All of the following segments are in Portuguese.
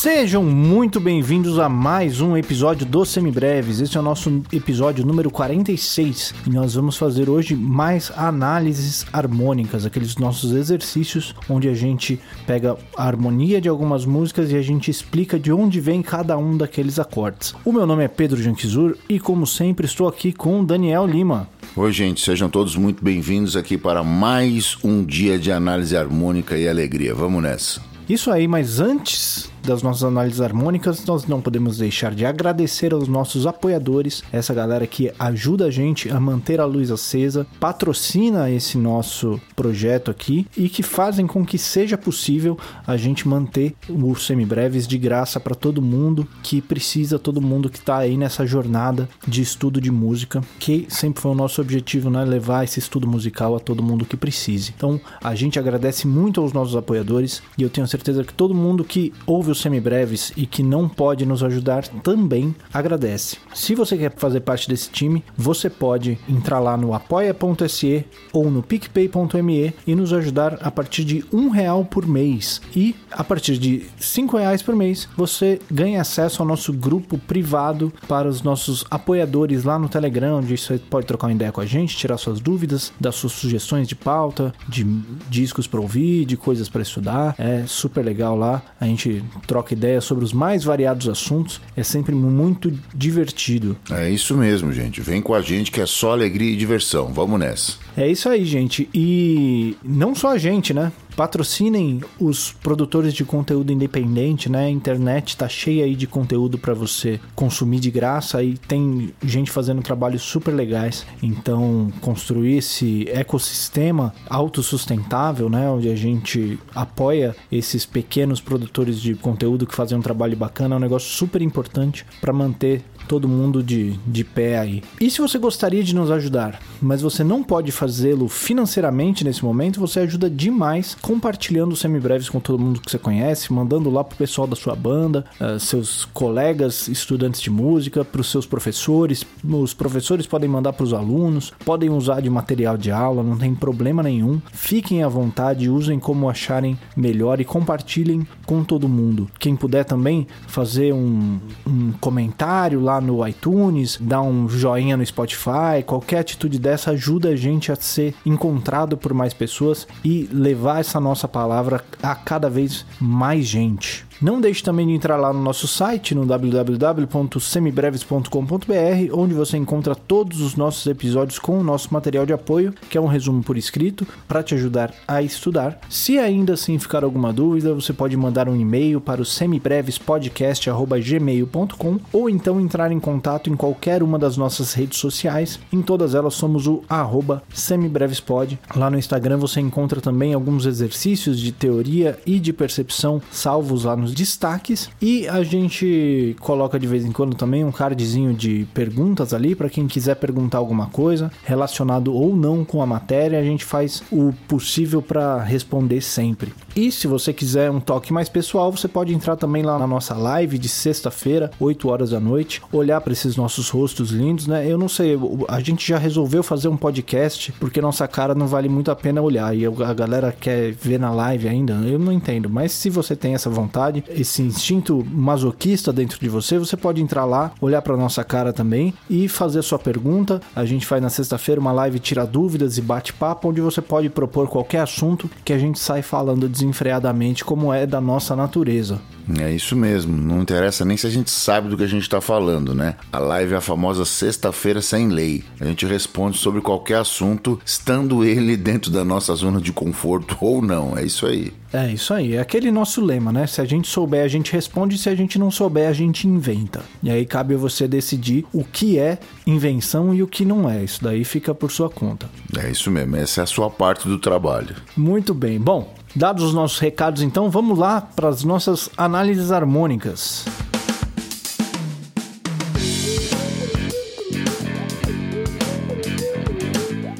Sejam muito bem-vindos a mais um episódio do Semibreves. Esse é o nosso episódio número 46 e nós vamos fazer hoje mais análises harmônicas, aqueles nossos exercícios onde a gente pega a harmonia de algumas músicas e a gente explica de onde vem cada um daqueles acordes. O meu nome é Pedro Janquizur e, como sempre, estou aqui com Daniel Lima. Oi, gente, sejam todos muito bem-vindos aqui para mais um dia de análise harmônica e alegria. Vamos nessa. Isso aí, mas antes das nossas análises harmônicas, nós não podemos deixar de agradecer aos nossos apoiadores, essa galera que ajuda a gente a manter a luz acesa, patrocina esse nosso projeto aqui e que fazem com que seja possível a gente manter os semibreves de graça para todo mundo que precisa, todo mundo que está aí nessa jornada de estudo de música, que sempre foi o nosso objetivo, né? Levar esse estudo musical a todo mundo que precise. Então, a gente agradece muito aos nossos apoiadores e eu tenho certeza que todo mundo que ouve os semibreves e que não pode nos ajudar também agradece. Se você quer fazer parte desse time, você pode entrar lá no apoia.se ou no picpay.me e nos ajudar a partir de um real por mês. E a partir de cinco reais por mês, você ganha acesso ao nosso grupo privado para os nossos apoiadores lá no Telegram, onde você pode trocar uma ideia com a gente, tirar suas dúvidas, dar suas sugestões de pauta, de discos para ouvir, de coisas para estudar. É super legal lá. A gente troca ideias sobre os mais variados assuntos. É sempre muito divertido. É isso mesmo, gente. Vem com a gente que é só alegria e diversão. Vamos nessa. É isso aí, gente. E não só a gente, né? Patrocinem os produtores de conteúdo independente, né? A internet tá cheia aí de conteúdo para você consumir de graça e tem gente fazendo trabalhos super legais. Então, construir esse ecossistema autossustentável, né, onde a gente apoia esses pequenos produtores de conteúdo que fazem um trabalho bacana, é um negócio super importante para manter todo mundo de, de pé aí. E se você gostaria de nos ajudar, mas você não pode fazê-lo financeiramente nesse momento, você ajuda demais compartilhando os semibreves com todo mundo que você conhece, mandando lá pro pessoal da sua banda, uh, seus colegas estudantes de música, para os seus professores. Os professores podem mandar para os alunos, podem usar de material de aula, não tem problema nenhum. Fiquem à vontade, usem como acharem melhor e compartilhem com todo mundo. Quem puder também fazer um, um comentário lá no iTunes, dar um joinha no Spotify, qualquer atitude dessa ajuda a gente a ser encontrado por mais pessoas e levar essa nossa palavra a cada vez mais gente. Não deixe também de entrar lá no nosso site, no www.semibreves.com.br, onde você encontra todos os nossos episódios com o nosso material de apoio, que é um resumo por escrito, para te ajudar a estudar. Se ainda assim ficar alguma dúvida, você pode mandar um e-mail para o semibrevespodcast.gmail.com ou então entrar em contato em qualquer uma das nossas redes sociais. Em todas elas somos o arroba semibrevespod. Lá no Instagram você encontra também alguns exercícios de teoria e de percepção salvos lá nos destaques e a gente coloca de vez em quando também um cardzinho de perguntas ali para quem quiser perguntar alguma coisa relacionado ou não com a matéria, a gente faz o possível para responder sempre. E se você quiser um toque mais pessoal, você pode entrar também lá na nossa live de sexta-feira, 8 horas da noite, olhar para esses nossos rostos lindos, né? Eu não sei, a gente já resolveu fazer um podcast porque nossa cara não vale muito a pena olhar e a galera quer ver na live ainda, eu não entendo, mas se você tem essa vontade, esse instinto masoquista dentro de você, você pode entrar lá, olhar para nossa cara também e fazer a sua pergunta. A gente faz na sexta-feira uma live tira dúvidas e bate-papo onde você pode propor qualquer assunto que a gente sai falando desenfreadamente como é da nossa natureza. É isso mesmo, não interessa nem se a gente sabe do que a gente está falando, né? A live é a famosa sexta-feira sem lei. A gente responde sobre qualquer assunto, estando ele dentro da nossa zona de conforto ou não. É isso aí. É isso aí, é aquele nosso lema, né? Se a gente souber, a gente responde, se a gente não souber, a gente inventa. E aí cabe a você decidir o que é invenção e o que não é. Isso daí fica por sua conta. É isso mesmo, essa é a sua parte do trabalho. Muito bem. Bom, dados os nossos recados, então vamos lá para as nossas análises harmônicas.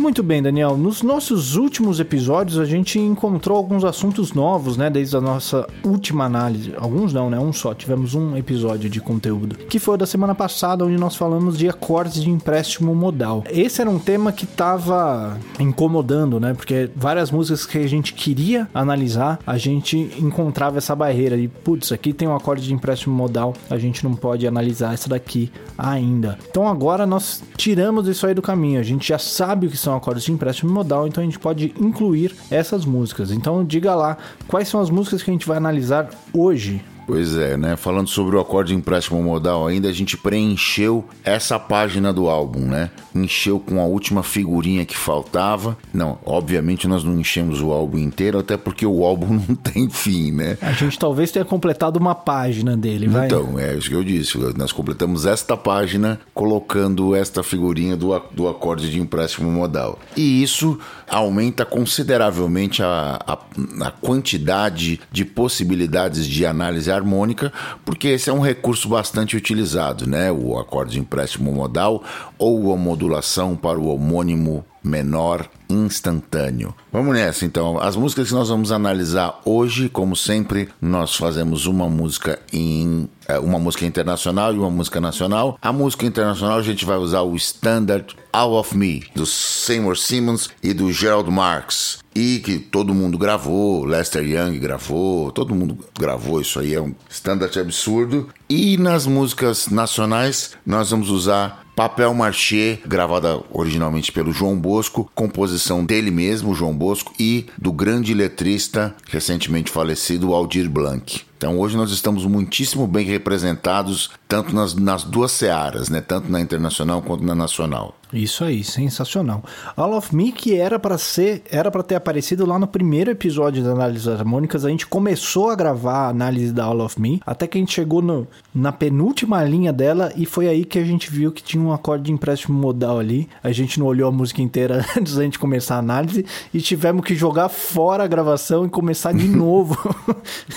Muito bem, Daniel. Nos nossos últimos episódios a gente encontrou alguns assuntos novos, né? Desde a nossa última análise. Alguns não, né? Um só. Tivemos um episódio de conteúdo. Que foi da semana passada, onde nós falamos de acordes de empréstimo modal. Esse era um tema que tava incomodando, né? Porque várias músicas que a gente queria analisar, a gente encontrava essa barreira de, putz, aqui tem um acorde de empréstimo modal, a gente não pode analisar essa daqui ainda. Então agora nós tiramos isso aí do caminho. A gente já sabe o que são acordes de empréstimo modal, então a gente pode incluir essas músicas. Então diga lá quais são as músicas que a gente vai analisar hoje. Pois é, né? Falando sobre o acorde de empréstimo modal ainda, a gente preencheu essa página do álbum, né? Encheu com a última figurinha que faltava. Não, obviamente nós não enchemos o álbum inteiro, até porque o álbum não tem fim, né? A gente talvez tenha completado uma página dele, vai? Então, é isso que eu disse. Nós completamos esta página colocando esta figurinha do, do acorde de empréstimo modal. E isso aumenta consideravelmente a, a, a quantidade de possibilidades de análise harmônica, porque esse é um recurso bastante utilizado, né? O acorde de empréstimo modal ou a modulação para o homônimo menor instantâneo. Vamos nessa então. As músicas que nós vamos analisar hoje, como sempre, nós fazemos uma música em é, uma música internacional e uma música nacional. A música internacional a gente vai usar o standard All of Me do Seymour Simmons e do Gerald Marks. E que todo mundo gravou, Lester Young gravou, todo mundo gravou, isso aí é um standard absurdo. E nas músicas nacionais nós vamos usar Papel Marché, gravada originalmente pelo João Bosco, composição dele mesmo, João Bosco, e do grande letrista recentemente falecido Aldir Blanc. Então hoje nós estamos muitíssimo bem representados, tanto nas, nas duas searas, né? tanto na internacional quanto na nacional. Isso aí, sensacional. All of Me que era para ser, era para ter aparecido lá no primeiro episódio da análise harmônicas, a gente começou a gravar a análise da All of Me, até que a gente chegou no, na penúltima linha dela e foi aí que a gente viu que tinha um acorde de empréstimo modal ali. A gente não olhou a música inteira antes da gente começar a análise e tivemos que jogar fora a gravação e começar de novo.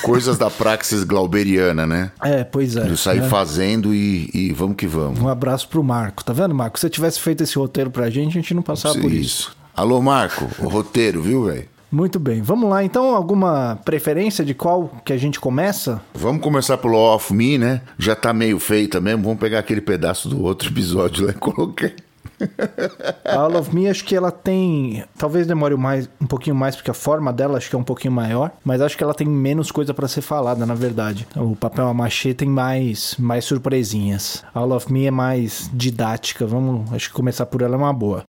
Coisas da praxis glauberiana, né? É, pois é. De sair é. fazendo e, e vamos que vamos. Um abraço pro Marco. Tá vendo, Marco? Se você tivesse feito esse roteiro pra gente, a gente não passava por isso. Alô, Marco, o roteiro, viu, velho? Muito bem, vamos lá. Então, alguma preferência de qual que a gente começa? Vamos começar pelo Off Me, né? Já tá meio feita mesmo. Vamos pegar aquele pedaço do outro episódio lá e coloquei. A All of Me, acho que ela tem. Talvez demore mais, um pouquinho mais, porque a forma dela acho que é um pouquinho maior. Mas acho que ela tem menos coisa para ser falada, na verdade. O papel machê tem mais, mais surpresinhas. A All of Me é mais didática. Vamos, acho que começar por ela é uma boa.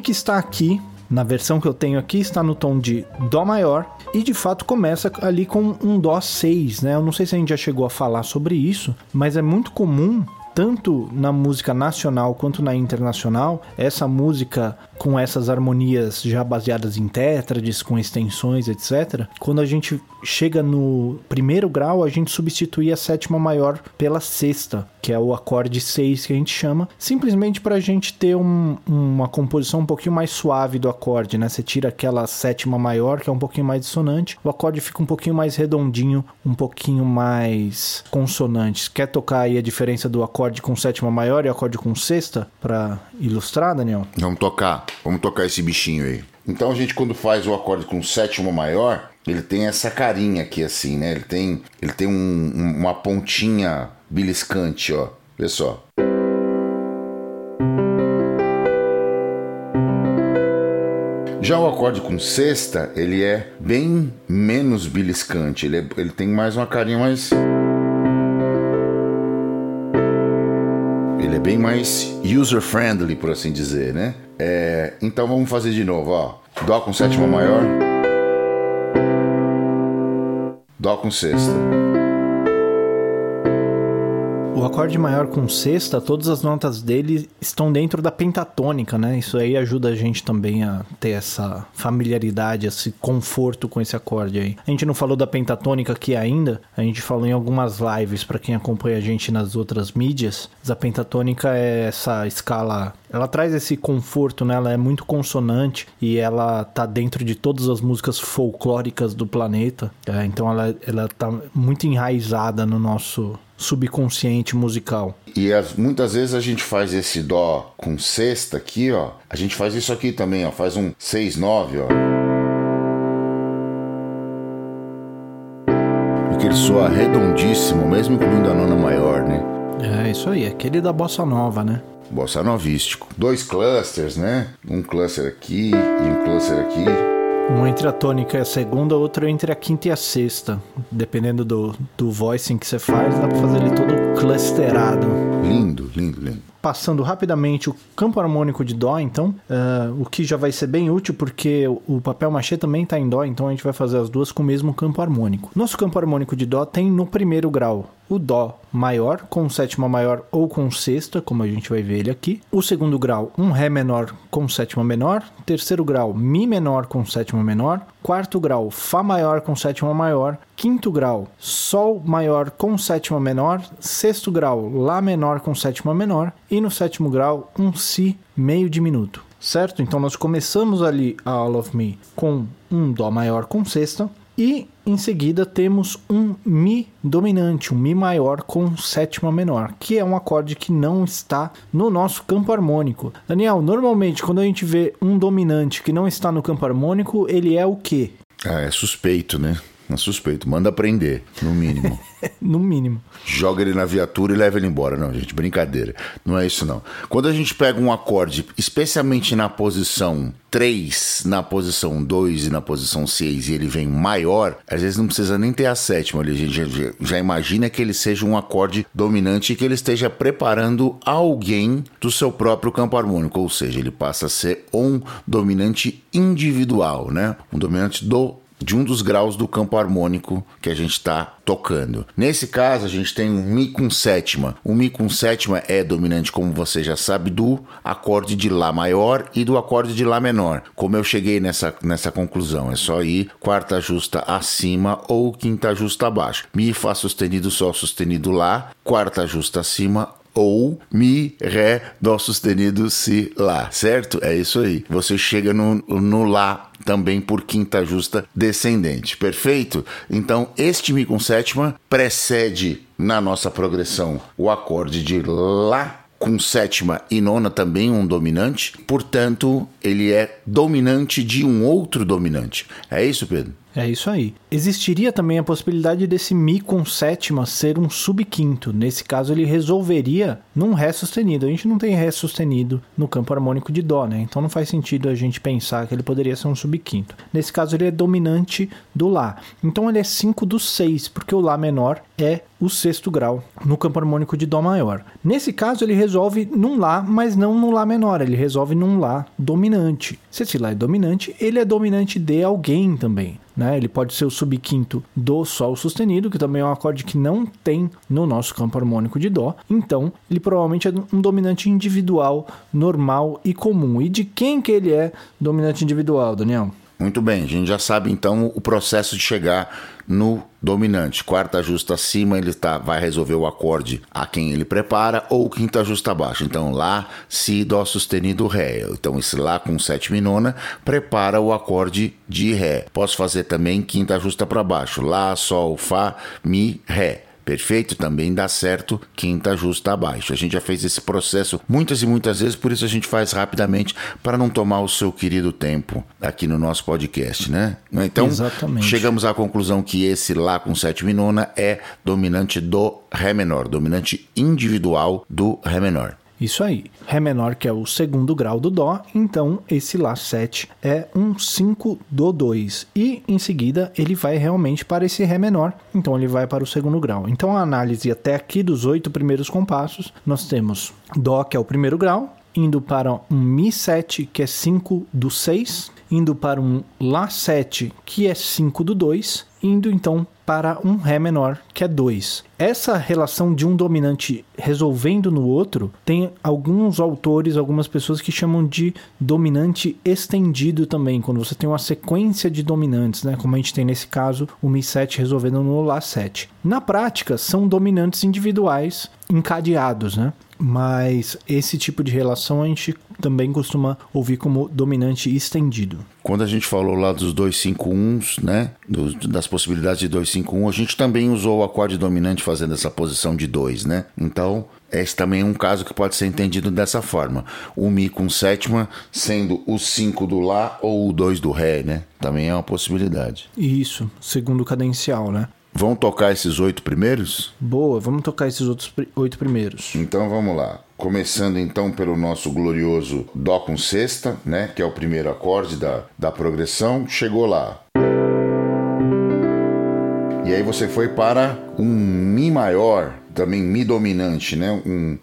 Que está aqui, na versão que eu tenho aqui, está no tom de Dó maior e de fato começa ali com um Dó 6, né? Eu não sei se a gente já chegou a falar sobre isso, mas é muito comum tanto na música nacional quanto na internacional, essa música com essas harmonias já baseadas em tétrades, com extensões, etc. Quando a gente chega no primeiro grau, a gente substitui a sétima maior pela sexta, que é o acorde 6 que a gente chama, simplesmente para a gente ter um, uma composição um pouquinho mais suave do acorde, né? Você tira aquela sétima maior, que é um pouquinho mais dissonante, o acorde fica um pouquinho mais redondinho, um pouquinho mais consonante. Quer tocar aí a diferença do acorde com sétima maior e acorde com sexta para ilustrar, Daniel? Vamos tocar. Vamos tocar esse bichinho aí. Então a gente quando faz o acorde com sétima maior, ele tem essa carinha aqui assim, né? Ele tem, ele tem um, uma pontinha beliscante, ó. Vê só. Já o acorde com sexta, ele é bem menos beliscante. Ele, é, ele tem mais uma carinha mais. Ele é bem mais user-friendly, por assim dizer, né? É, então vamos fazer de novo, ó. Dó com sétima maior. Dó com sexta. Acorde maior com sexta, todas as notas dele estão dentro da pentatônica, né? Isso aí ajuda a gente também a ter essa familiaridade, esse conforto com esse acorde aí. A gente não falou da pentatônica aqui ainda, a gente falou em algumas lives para quem acompanha a gente nas outras mídias. Mas a pentatônica é essa escala ela traz esse conforto, né? Ela é muito consonante e ela tá dentro de todas as músicas folclóricas do planeta. É, então ela, ela tá muito enraizada no nosso subconsciente musical. E as, muitas vezes a gente faz esse dó com sexta aqui, ó. A gente faz isso aqui também, ó. Faz um 6 9, ó. Porque ele soa redondíssimo, mesmo incluindo a nona maior, né? É, isso aí, aquele da bossa nova, né? Bossa novístico. Dois clusters, né? Um cluster aqui e um cluster aqui. Um entre a tônica e a segunda, outro entre a quinta e a sexta. Dependendo do, do voicing que você faz, dá pra fazer ele todo clusterado. Lindo, lindo, lindo. Passando rapidamente o campo harmônico de Dó, então, uh, o que já vai ser bem útil porque o papel machê também está em Dó, então a gente vai fazer as duas com o mesmo campo harmônico. Nosso campo harmônico de Dó tem no primeiro grau o Dó maior, com sétima maior ou com sexta, como a gente vai ver ele aqui. O segundo grau, um Ré menor com sétima menor. Terceiro grau, Mi menor com sétima menor. Quarto grau, Fá maior com sétima maior. Quinto grau, Sol maior com sétima menor. Sexto grau, Lá menor com sétima menor. E no sétimo grau, um Si meio diminuto. Certo? Então nós começamos ali a All of Me com um Dó maior com sexta. E em seguida temos um Mi dominante, um Mi maior com sétima menor, que é um acorde que não está no nosso campo harmônico. Daniel, normalmente quando a gente vê um dominante que não está no campo harmônico, ele é o quê? Ah, é suspeito, né? Suspeito. Manda prender, no mínimo. no mínimo. Joga ele na viatura e leva ele embora. Não, gente, brincadeira. Não é isso, não. Quando a gente pega um acorde, especialmente na posição 3, na posição 2 e na posição 6, e ele vem maior, às vezes não precisa nem ter a sétima ali. A gente já, já imagina que ele seja um acorde dominante e que ele esteja preparando alguém do seu próprio campo harmônico. Ou seja, ele passa a ser um dominante individual, né? Um dominante do de um dos graus do campo harmônico que a gente está tocando. Nesse caso, a gente tem um Mi com sétima. O Mi com sétima é dominante, como você já sabe, do acorde de Lá maior e do acorde de Lá menor. Como eu cheguei nessa, nessa conclusão? É só ir quarta justa acima ou quinta justa abaixo. Mi, Fá sustenido, Sol sustenido, Lá, quarta justa acima ou Mi, Ré, Dó sustenido, Si, Lá, certo? É isso aí. Você chega no, no Lá também por quinta justa descendente, perfeito? Então, este Mi com sétima precede na nossa progressão o acorde de Lá com sétima e nona também um dominante, portanto, ele é dominante de um outro dominante. É isso, Pedro? É isso aí. Existiria também a possibilidade desse Mi com sétima ser um subquinto. Nesse caso, ele resolveria num Ré sustenido. A gente não tem Ré sustenido no campo harmônico de Dó, né? Então não faz sentido a gente pensar que ele poderia ser um subquinto. Nesse caso, ele é dominante do Lá. Então ele é 5 do 6, porque o Lá menor é o sexto grau no campo harmônico de Dó maior. Nesse caso, ele resolve num Lá, mas não no Lá menor, ele resolve num Lá dominante. Se esse Lá é dominante, ele é dominante de alguém também. Né? Ele pode ser o subquinto do Sol sustenido, que também é um acorde que não tem no nosso campo harmônico de Dó. Então, ele provavelmente é um dominante individual, normal e comum. E de quem que ele é dominante individual, Daniel? Muito bem, a gente já sabe então o processo de chegar no dominante. Quarta justa acima, ele tá, vai resolver o acorde a quem ele prepara, ou quinta justa abaixo. Então, Lá, Si, Dó sustenido, Ré. Então, esse Lá com sétima e nona prepara o acorde de Ré. Posso fazer também quinta justa para baixo. Lá, Sol, Fá, Mi, Ré. Perfeito? Também dá certo quinta justa abaixo. A gente já fez esse processo muitas e muitas vezes, por isso a gente faz rapidamente para não tomar o seu querido tempo aqui no nosso podcast, né? Então, Exatamente. chegamos à conclusão que esse Lá com sétima e nona é dominante do Ré menor, dominante individual do Ré menor. Isso aí. Ré menor, que é o segundo grau do Dó, então esse Lá 7 é um 5 do 2. E em seguida ele vai realmente para esse Ré menor, então ele vai para o segundo grau. Então a análise até aqui dos oito primeiros compassos, nós temos Dó, que é o primeiro grau, indo para um Mi 7, que é 5 do 6, indo para um Lá 7, que é 5 do 2, indo então para um Ré menor, que é 2. Essa relação de um dominante resolvendo no outro, tem alguns autores, algumas pessoas que chamam de dominante estendido também, quando você tem uma sequência de dominantes, né? Como a gente tem nesse caso, o Mi7 resolvendo no Lá7. Na prática, são dominantes individuais encadeados, né? Mas esse tipo de relação a gente também costuma ouvir como dominante estendido. Quando a gente falou lá dos 251s, né, do, das possibilidades de 251, a gente também usou o acorde dominante fazendo essa posição de 2, né? Então, esse também é um caso que pode ser entendido dessa forma. O Mi com sétima sendo o 5 do Lá ou o 2 do Ré, né? Também é uma possibilidade. Isso, segundo cadencial, né? Vão tocar esses oito primeiros? Boa, vamos tocar esses outros oito primeiros. Então vamos lá. Começando então pelo nosso glorioso Dó com sexta, né? Que é o primeiro acorde da, da progressão. Chegou lá. E aí você foi para um Mi maior, também Mi dominante, né? Um.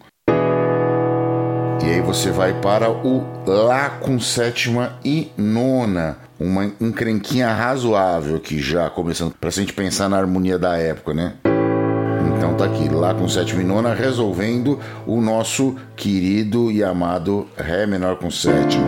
E aí você vai para o Lá com sétima e nona uma encrenquinha razoável aqui já, começando pra gente pensar na harmonia da época, né? Então tá aqui, lá com sétima e nona, resolvendo o nosso querido e amado Ré menor com sétima.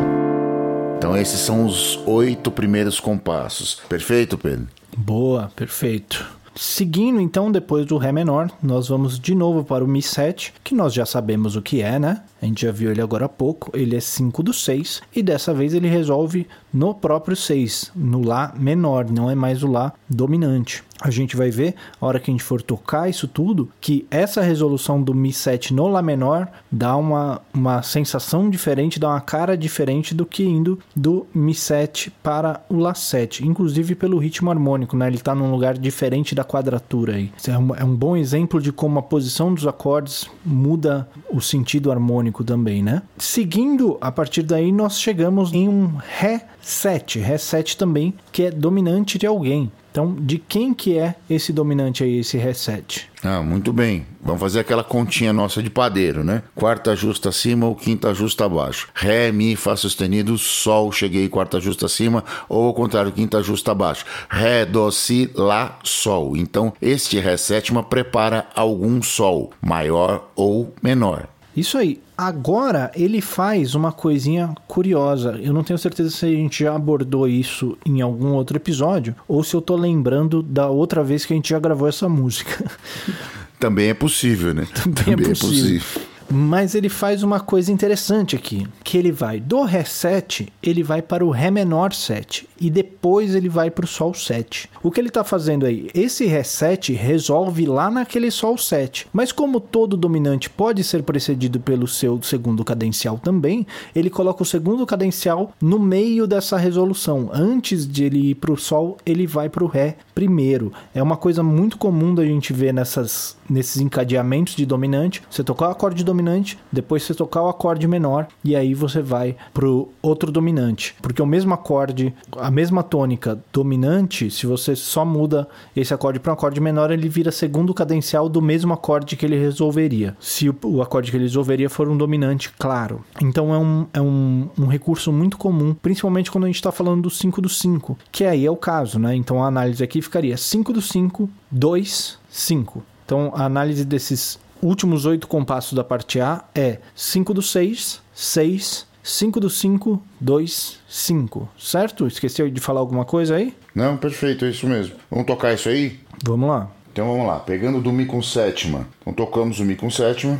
Então esses são os oito primeiros compassos. Perfeito, Pedro? Boa, perfeito. Seguindo então, depois do Ré menor, nós vamos de novo para o Mi7, que nós já sabemos o que é, né? A gente já viu ele agora há pouco, ele é 5 do 6, e dessa vez ele resolve no próprio 6, no Lá menor, não é mais o Lá dominante a gente vai ver, a hora que a gente for tocar isso tudo, que essa resolução do Mi 7 no Lá menor dá uma, uma sensação diferente, dá uma cara diferente do que indo do Mi 7 para o Lá 7, inclusive pelo ritmo harmônico, né? Ele está num lugar diferente da quadratura aí. É um, é um bom exemplo de como a posição dos acordes muda o sentido harmônico também, né? Seguindo, a partir daí nós chegamos em um Ré 7, Ré 7 também, que é dominante de alguém. Então, de quem que é esse dominante aí, esse 7? Ah, muito bem. Vamos fazer aquela continha nossa de padeiro, né? Quarta justa acima ou quinta justa abaixo. Ré, Mi, Fá sustenido, Sol, cheguei, quarta justa acima, ou ao contrário, quinta justa abaixo. Ré, Dó, Si, Lá, Sol. Então, este Ré sétima prepara algum Sol, maior ou menor. Isso aí. Agora ele faz uma coisinha curiosa. Eu não tenho certeza se a gente já abordou isso em algum outro episódio ou se eu tô lembrando da outra vez que a gente já gravou essa música. Também é possível, né? Também, Também é, possível. é possível. Mas ele faz uma coisa interessante aqui, que ele vai do Ré 7, ele vai para o Ré menor 7 e depois ele vai para o Sol 7. O que ele está fazendo aí? Esse Ré 7 resolve lá naquele Sol 7, mas como todo dominante pode ser precedido pelo seu segundo cadencial também, ele coloca o segundo cadencial no meio dessa resolução. Antes de ele ir para o Sol, ele vai para o Ré primeiro. É uma coisa muito comum da gente ver nessas, nesses encadeamentos de dominante. Você tocar o acorde dominante depois você tocar o acorde menor e aí você vai pro outro dominante. Porque o mesmo acorde, a mesma tônica dominante, se você só muda esse acorde para um acorde menor, ele vira segundo cadencial do mesmo acorde que ele resolveria. Se o, o acorde que ele resolveria for um dominante, claro. Então é um, é um, um recurso muito comum, principalmente quando a gente está falando do 5 do 5, que aí é o caso, né? Então a análise aqui ficaria 5 do 5, 2, 5. Então a análise desses últimos oito compassos da parte A é 5 do 6, 6, 5 do 5, 2, 5. Certo? Esqueceu de falar alguma coisa aí? Não, perfeito, é isso mesmo. Vamos tocar isso aí? Vamos lá. Então vamos lá, pegando do Mi com sétima. Então tocamos o Mi com sétima.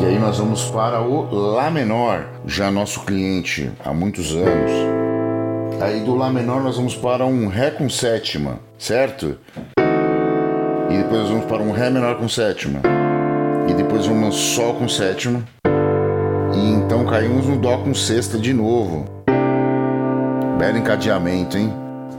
E aí nós vamos para o Lá menor, já nosso cliente há muitos anos. Aí do Lá menor nós vamos para um Ré com sétima, certo? E depois vamos para um Ré menor com sétima. E depois um Sol com sétima. E então caímos no Dó com sexta de novo. Belo encadeamento, hein?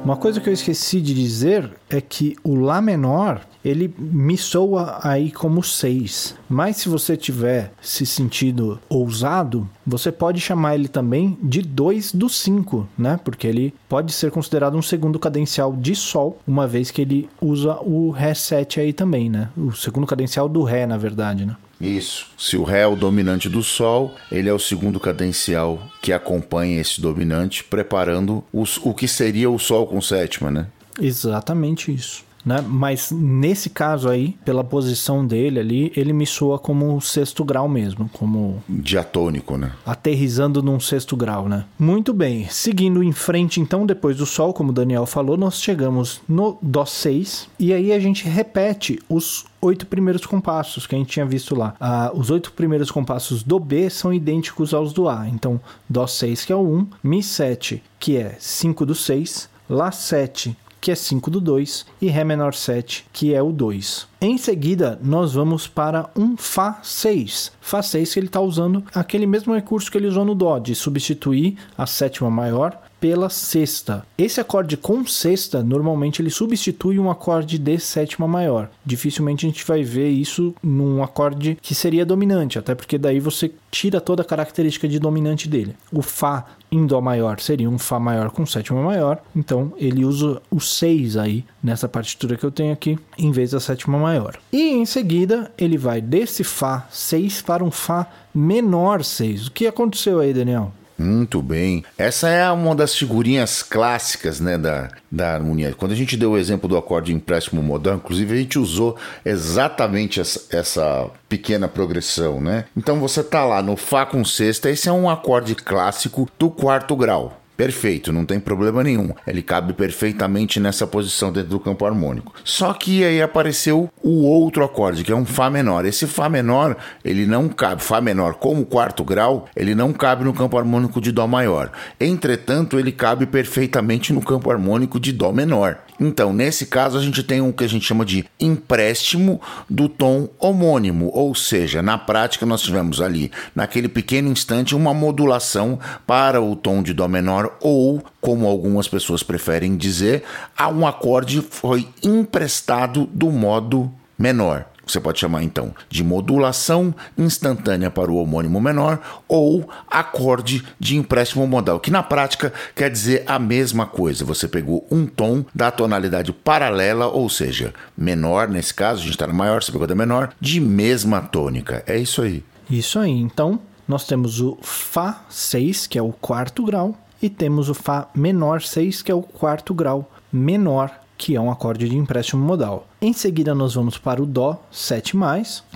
Uma coisa que eu esqueci de dizer é que o Lá menor ele me soa aí como 6. Mas se você tiver se sentido ousado, você pode chamar ele também de 2 do 5, né? Porque ele pode ser considerado um segundo cadencial de Sol, uma vez que ele usa o Ré 7 aí também, né? O segundo cadencial do Ré, na verdade, né? Isso. Se o Ré é o dominante do Sol, ele é o segundo cadencial que acompanha esse dominante, preparando os, o que seria o Sol com sétima, né? Exatamente isso. Né? Mas nesse caso aí, pela posição dele ali, ele me soa como um sexto grau mesmo, como Diatônico, né? aterrizando num sexto grau, né? Muito bem, seguindo em frente então, depois do Sol, como o Daniel falou, nós chegamos no Dó 6 e aí a gente repete os oito primeiros compassos que a gente tinha visto lá. Ah, os oito primeiros compassos do B são idênticos aos do A, então Dó 6 que é o 1, Mi 7 que é 5 do 6, Lá 7 que é 5 do 2, e Ré menor 7, que é o 2. Em seguida, nós vamos para um Fá 6. Fá 6 que ele está usando aquele mesmo recurso que ele usou no Dó, de substituir a sétima maior pela sexta. Esse acorde com sexta, normalmente ele substitui um acorde de sétima maior. Dificilmente a gente vai ver isso num acorde que seria dominante, até porque daí você tira toda a característica de dominante dele. O Fá em Dó maior seria um Fá maior com sétima maior, então ele usa o 6 aí nessa partitura que eu tenho aqui, em vez da sétima maior. E em seguida ele vai desse Fá 6 para um Fá menor 6. O que aconteceu aí, Daniel? Muito bem. Essa é uma das figurinhas clássicas né, da, da harmonia. Quando a gente deu o exemplo do acorde empréstimo modal, inclusive a gente usou exatamente essa, essa pequena progressão, né? Então você tá lá no Fá com sexta, esse é um acorde clássico do quarto grau. Perfeito, não tem problema nenhum. Ele cabe perfeitamente nessa posição dentro do campo harmônico. Só que aí apareceu o outro acorde, que é um Fá menor. Esse Fá menor, ele não cabe. Fá menor, como quarto grau, ele não cabe no campo harmônico de Dó maior. Entretanto, ele cabe perfeitamente no campo harmônico de Dó menor. Então, nesse caso, a gente tem o um que a gente chama de empréstimo do tom homônimo, ou seja, na prática, nós tivemos ali, naquele pequeno instante, uma modulação para o tom de Dó menor, ou, como algumas pessoas preferem dizer, a um acorde foi emprestado do modo menor. Você pode chamar então de modulação instantânea para o homônimo menor ou acorde de empréstimo modal, que na prática quer dizer a mesma coisa. Você pegou um tom da tonalidade paralela, ou seja, menor, nesse caso, a gente está no maior, você pegou da menor, de mesma tônica. É isso aí. Isso aí. Então, nós temos o Fá 6, que é o quarto grau, e temos o Fá menor 6, que é o quarto grau menor que é um acorde de empréstimo modal. Em seguida, nós vamos para o Dó 7,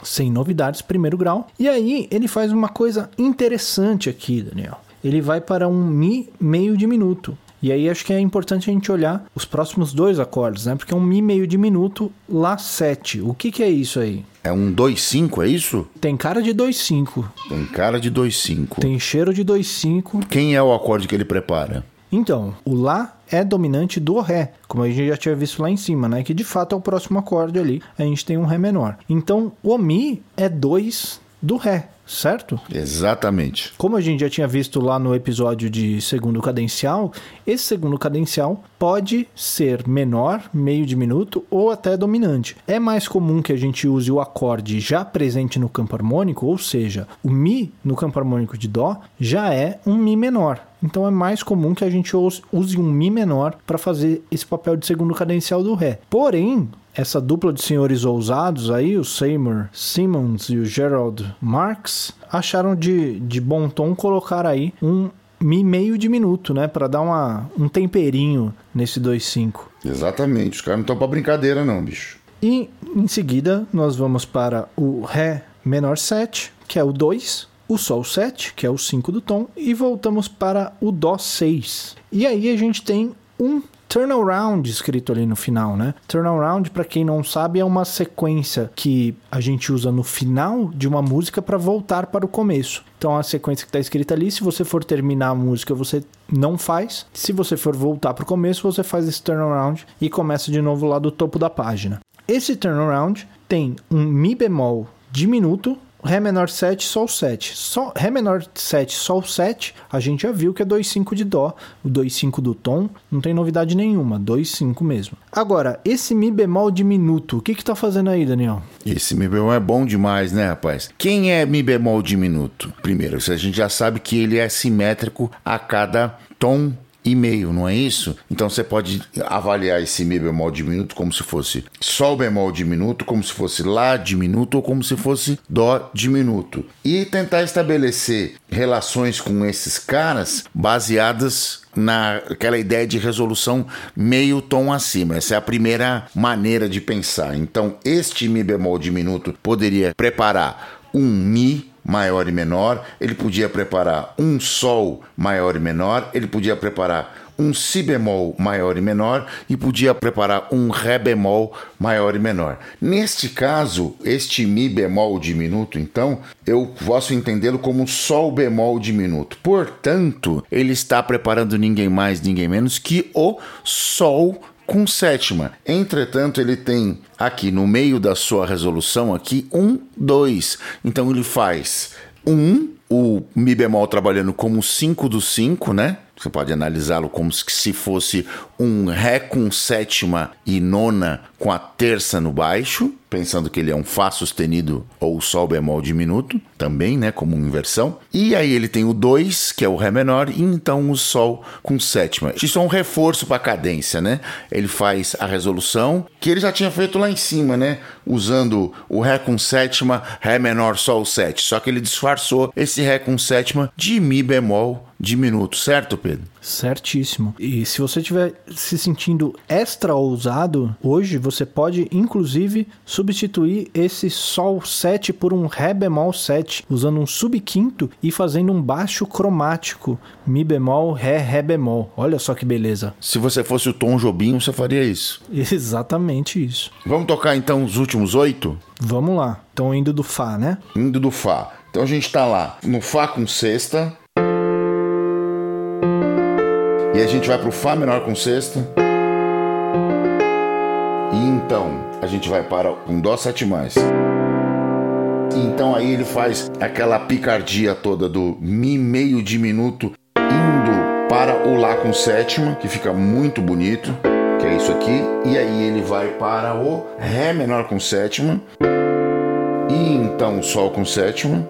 sem novidades, primeiro grau. E aí ele faz uma coisa interessante aqui, Daniel. Ele vai para um Mi meio diminuto. E aí acho que é importante a gente olhar os próximos dois acordes, né? Porque é um Mi meio diminuto, Lá 7. O que, que é isso aí? É um 2-5, é isso? Tem cara de 2-5. Tem cara de 2-5. Tem cheiro de 2-5. Quem é o acorde que ele prepara? Então, o Lá é dominante do Ré, como a gente já tinha visto lá em cima, né? Que de fato é o próximo acorde ali. A gente tem um Ré menor. Então, o Mi é 2 do Ré, certo? Exatamente. Como a gente já tinha visto lá no episódio de segundo cadencial, esse segundo cadencial pode ser menor, meio diminuto ou até dominante. É mais comum que a gente use o acorde já presente no campo harmônico, ou seja, o Mi no campo harmônico de Dó já é um Mi menor. Então é mais comum que a gente use um Mi menor para fazer esse papel de segundo cadencial do Ré. Porém, essa dupla de senhores ousados aí, o Seymour Simmons e o Gerald Marx, acharam de, de bom tom colocar aí um Mi meio diminuto, né? Para dar uma, um temperinho nesse 2.5. Exatamente, os caras não estão para brincadeira não, bicho. E em seguida nós vamos para o Ré menor 7, que é o 2, o Sol 7, que é o 5 do tom, e voltamos para o Dó 6. E aí a gente tem um turnaround escrito ali no final, né? Turnaround, para quem não sabe, é uma sequência que a gente usa no final de uma música para voltar para o começo. Então a sequência que está escrita ali, se você for terminar a música, você não faz. Se você for voltar para o começo, você faz esse turnaround e começa de novo lá do topo da página. Esse turnaround tem um mi bemol diminuto Ré menor 7, Sol 7. Sol, Ré menor 7, Sol 7, a gente já viu que é 2,5 de Dó. O 2,5 do tom não tem novidade nenhuma, 2,5 mesmo. Agora, esse Mi bemol diminuto, o que que tá fazendo aí, Daniel? Esse Mi bemol é bom demais, né, rapaz? Quem é Mi bemol diminuto? Primeiro, a gente já sabe que ele é simétrico a cada tom e meio, não é isso? Então você pode avaliar esse Mi bemol diminuto como se fosse Sol bemol diminuto, como se fosse Lá diminuto ou como se fosse Dó diminuto. E tentar estabelecer relações com esses caras baseadas naquela ideia de resolução meio tom acima. Essa é a primeira maneira de pensar. Então, este Mi bemol diminuto poderia preparar um Mi maior e menor, ele podia preparar um Sol maior e menor, ele podia preparar um Si bemol maior e menor e podia preparar um Ré bemol maior e menor. Neste caso, este Mi bemol diminuto, então, eu posso entendê-lo como Sol bemol diminuto. Portanto, ele está preparando ninguém mais, ninguém menos que o Sol com sétima. Entretanto, ele tem aqui no meio da sua resolução aqui um 2. Então ele faz um, o Mi bemol trabalhando como 5 do 5, né? Você pode analisá-lo como se fosse um Ré com sétima e nona com a terça no baixo, pensando que ele é um Fá sustenido ou Sol bemol diminuto, também, né, como inversão. E aí ele tem o 2, que é o Ré menor, e então o Sol com sétima. Isso é um reforço para a cadência, né? Ele faz a resolução que ele já tinha feito lá em cima, né? Usando o Ré com sétima, Ré menor, Sol 7. Só que ele disfarçou esse Ré com sétima de Mi bemol diminuto, certo, Pedro? Certíssimo. E se você estiver se sentindo extra ousado, hoje você pode inclusive substituir esse Sol 7 por um Ré bemol 7, usando um subquinto e fazendo um baixo cromático, Mi bemol, Ré, Ré bemol. Olha só que beleza. Se você fosse o Tom Jobim, você faria isso. Exatamente isso. Vamos tocar então os últimos oito? Vamos lá. Então indo do Fá, né? Indo do Fá. Então a gente tá lá no Fá com sexta, e a gente vai pro Fá menor com sexta. E então a gente vai para um Dó 7 mais. Então aí ele faz aquela picardia toda do Mi meio diminuto indo para o Lá com sétima, que fica muito bonito, que é isso aqui. E aí ele vai para o Ré menor com sétima. E então o Sol com sétima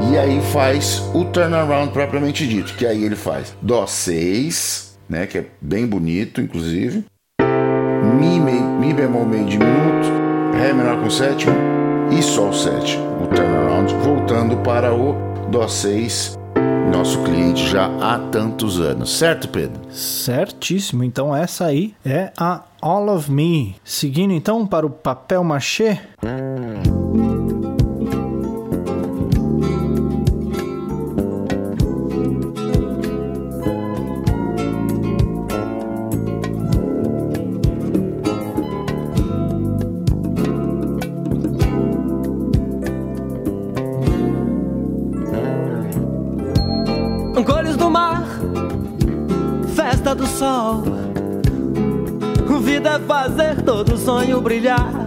e aí faz o turnaround propriamente dito, que aí ele faz Dó 6, né, que é bem bonito, inclusive, Mi, meio, Mi bemol meio diminuto, Ré menor com sétima e Sol 7. O turnaround voltando para o Dó 6, nosso cliente já há tantos anos, certo, Pedro? Certíssimo. Então essa aí é a All of Me. Seguindo então para o papel machê. Cores do mar, festa do sol. Vida é fazer todo sonho brilhar.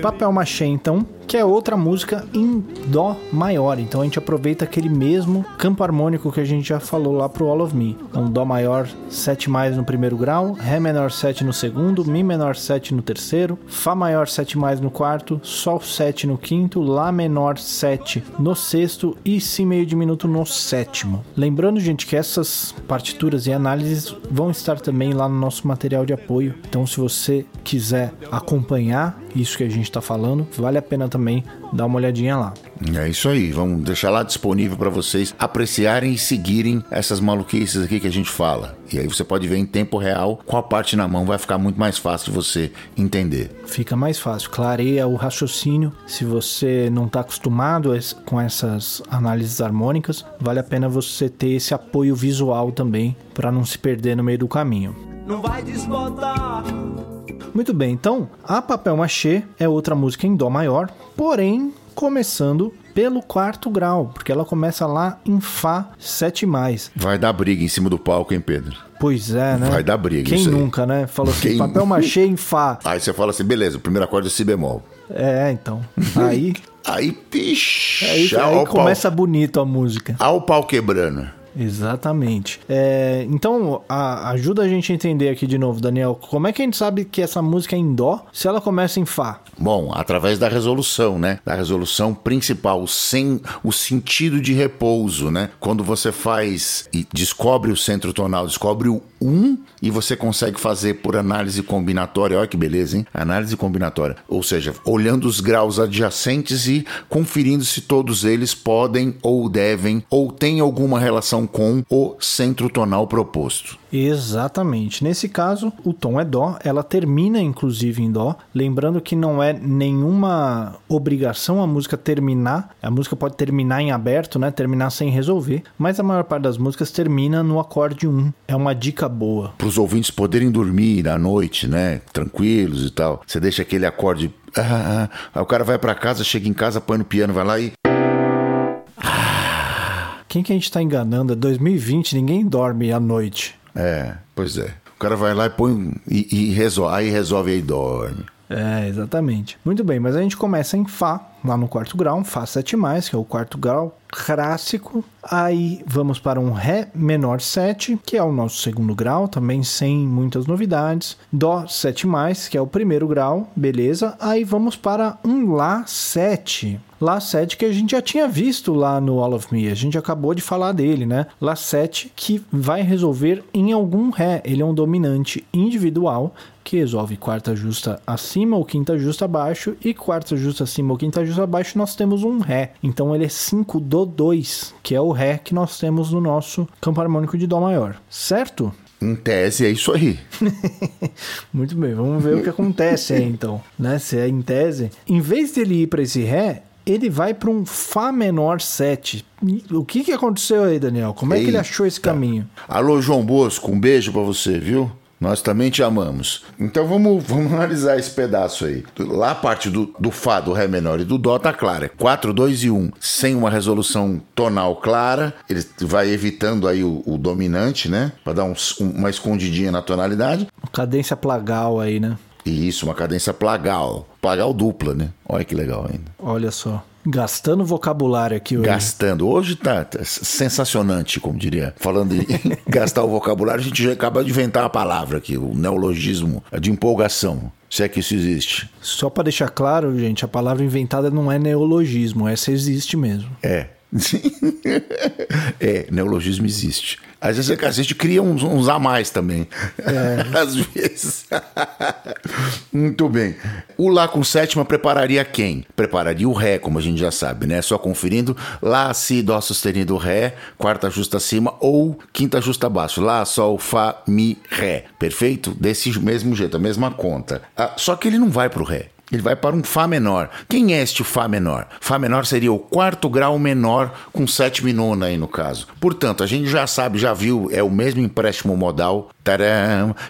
Papel machê, então, que é outra música em Dó maior. Então a gente aproveita aquele mesmo campo harmônico que a gente já falou lá pro All of Me. Então Dó maior 7 mais no primeiro grau, Ré menor 7 no segundo, Mi menor 7 no terceiro, Fá maior 7 mais no quarto, Sol 7 no quinto, Lá menor 7 no sexto e Si meio diminuto no sétimo. Lembrando, gente, que essas partituras e análises vão estar também lá no nosso material de apoio. Então se você quiser acompanhar isso que a gente está falando, vale a pena também dar uma olhadinha lá. É isso aí, vamos deixar lá disponível para vocês apreciarem e seguirem essas maluquices aqui que a gente fala. E aí você pode ver em tempo real qual parte na mão vai ficar muito mais fácil de você entender. Fica mais fácil, clareia o raciocínio. Se você não está acostumado com essas análises harmônicas, vale a pena você ter esse apoio visual também para não se perder no meio do caminho. Não vai desbotar. Muito bem, então a Papel Machê é outra música em Dó maior, porém começando pelo quarto grau, porque ela começa lá em Fá 7. Vai dar briga em cima do palco, hein, Pedro? Pois é, né? Vai dar briga, Quem aí. nunca, né? Falou assim, Quem- papel machê em Fá. Aí você fala assim, beleza, o primeiro acorde é Si bemol. É, então. Aí, Aí, pixa, aí, ó aí o pau- começa bonito a música. Ó o pau quebrando. Exatamente. É, então, a- ajuda a gente a entender aqui de novo, Daniel. Como é que a gente sabe que essa música é em Dó se ela começa em Fá? Bom, através da resolução, né? Da resolução principal, sem o sentido de repouso, né? Quando você faz e descobre o centro tonal, descobre o 1 e você consegue fazer por análise combinatória. Olha que beleza, hein? Análise combinatória. Ou seja, olhando os graus adjacentes e conferindo se todos eles podem ou devem ou têm alguma relação com o centro tonal proposto. Exatamente. Nesse caso, o tom é Dó, ela termina inclusive em Dó. Lembrando que não é nenhuma obrigação a música terminar. A música pode terminar em aberto, né? Terminar sem resolver. Mas a maior parte das músicas termina no acorde 1. É uma dica boa. para os ouvintes poderem dormir à noite, né? Tranquilos e tal. Você deixa aquele acorde. ah, ah, ah. Aí o cara vai para casa, chega em casa, põe no piano, vai lá e. Quem que a gente tá enganando? É 2020, ninguém dorme à noite. É, pois é. O cara vai lá e põe. E, e resolve. Aí resolve aí dorme. É, exatamente. Muito bem, mas a gente começa em Fá, lá no quarto grau, um Fá 7, que é o quarto grau clássico. Aí vamos para um Ré menor 7, que é o nosso segundo grau, também sem muitas novidades. Dó 7, que é o primeiro grau, beleza. Aí vamos para um Lá 7. Lá 7 que a gente já tinha visto lá no All of Me, a gente acabou de falar dele, né? Lá 7 que vai resolver em algum Ré, ele é um dominante individual que resolve quarta justa acima ou quinta justa abaixo e quarta justa acima ou quinta justa abaixo nós temos um Ré. Então ele é 5 do 2, que é o Ré que nós temos no nosso campo harmônico de Dó maior, certo? Em tese é isso aí. Muito bem, vamos ver o que acontece aí então, né? Se é em tese, em vez dele ir para esse Ré, ele vai para um Fá menor 7. E O que que aconteceu aí, Daniel? Como é que ele achou esse caminho? Alô, João Bosco, um beijo pra você, viu? Nós também te amamos. Então vamos, vamos analisar esse pedaço aí. Lá a parte do, do Fá, do Ré menor e do Dó tá clara. 4, 2 e 1. Sem uma resolução tonal clara. Ele vai evitando aí o, o dominante, né? Pra dar um- uma escondidinha na tonalidade. Cadência plagal aí, né? E isso, uma cadência plagal. Plagal dupla, né? Olha que legal ainda. Olha só. Gastando vocabulário aqui hoje. Gastando. Hoje tá, tá sensacionante, como diria. Falando em gastar o vocabulário, a gente já acaba de inventar a palavra aqui, o neologismo de empolgação. Se é que isso existe. Só para deixar claro, gente, a palavra inventada não é neologismo, essa existe mesmo. É. é, neologismo existe. Às vezes a gente cria uns, uns a mais também. Às vezes. Muito bem. O Lá com sétima prepararia quem? Prepararia o Ré, como a gente já sabe, né? Só conferindo Lá, Si, Dó sustenido, Ré, quarta justa acima ou quinta justa abaixo. Lá, Sol, Fá, Mi, Ré. Perfeito? Desse mesmo jeito, a mesma conta. Ah, só que ele não vai pro Ré. Ele vai para um Fá menor. Quem é este Fá menor? Fá menor seria o quarto grau menor com sétima e nona aí no caso. Portanto, a gente já sabe, já viu, é o mesmo empréstimo modal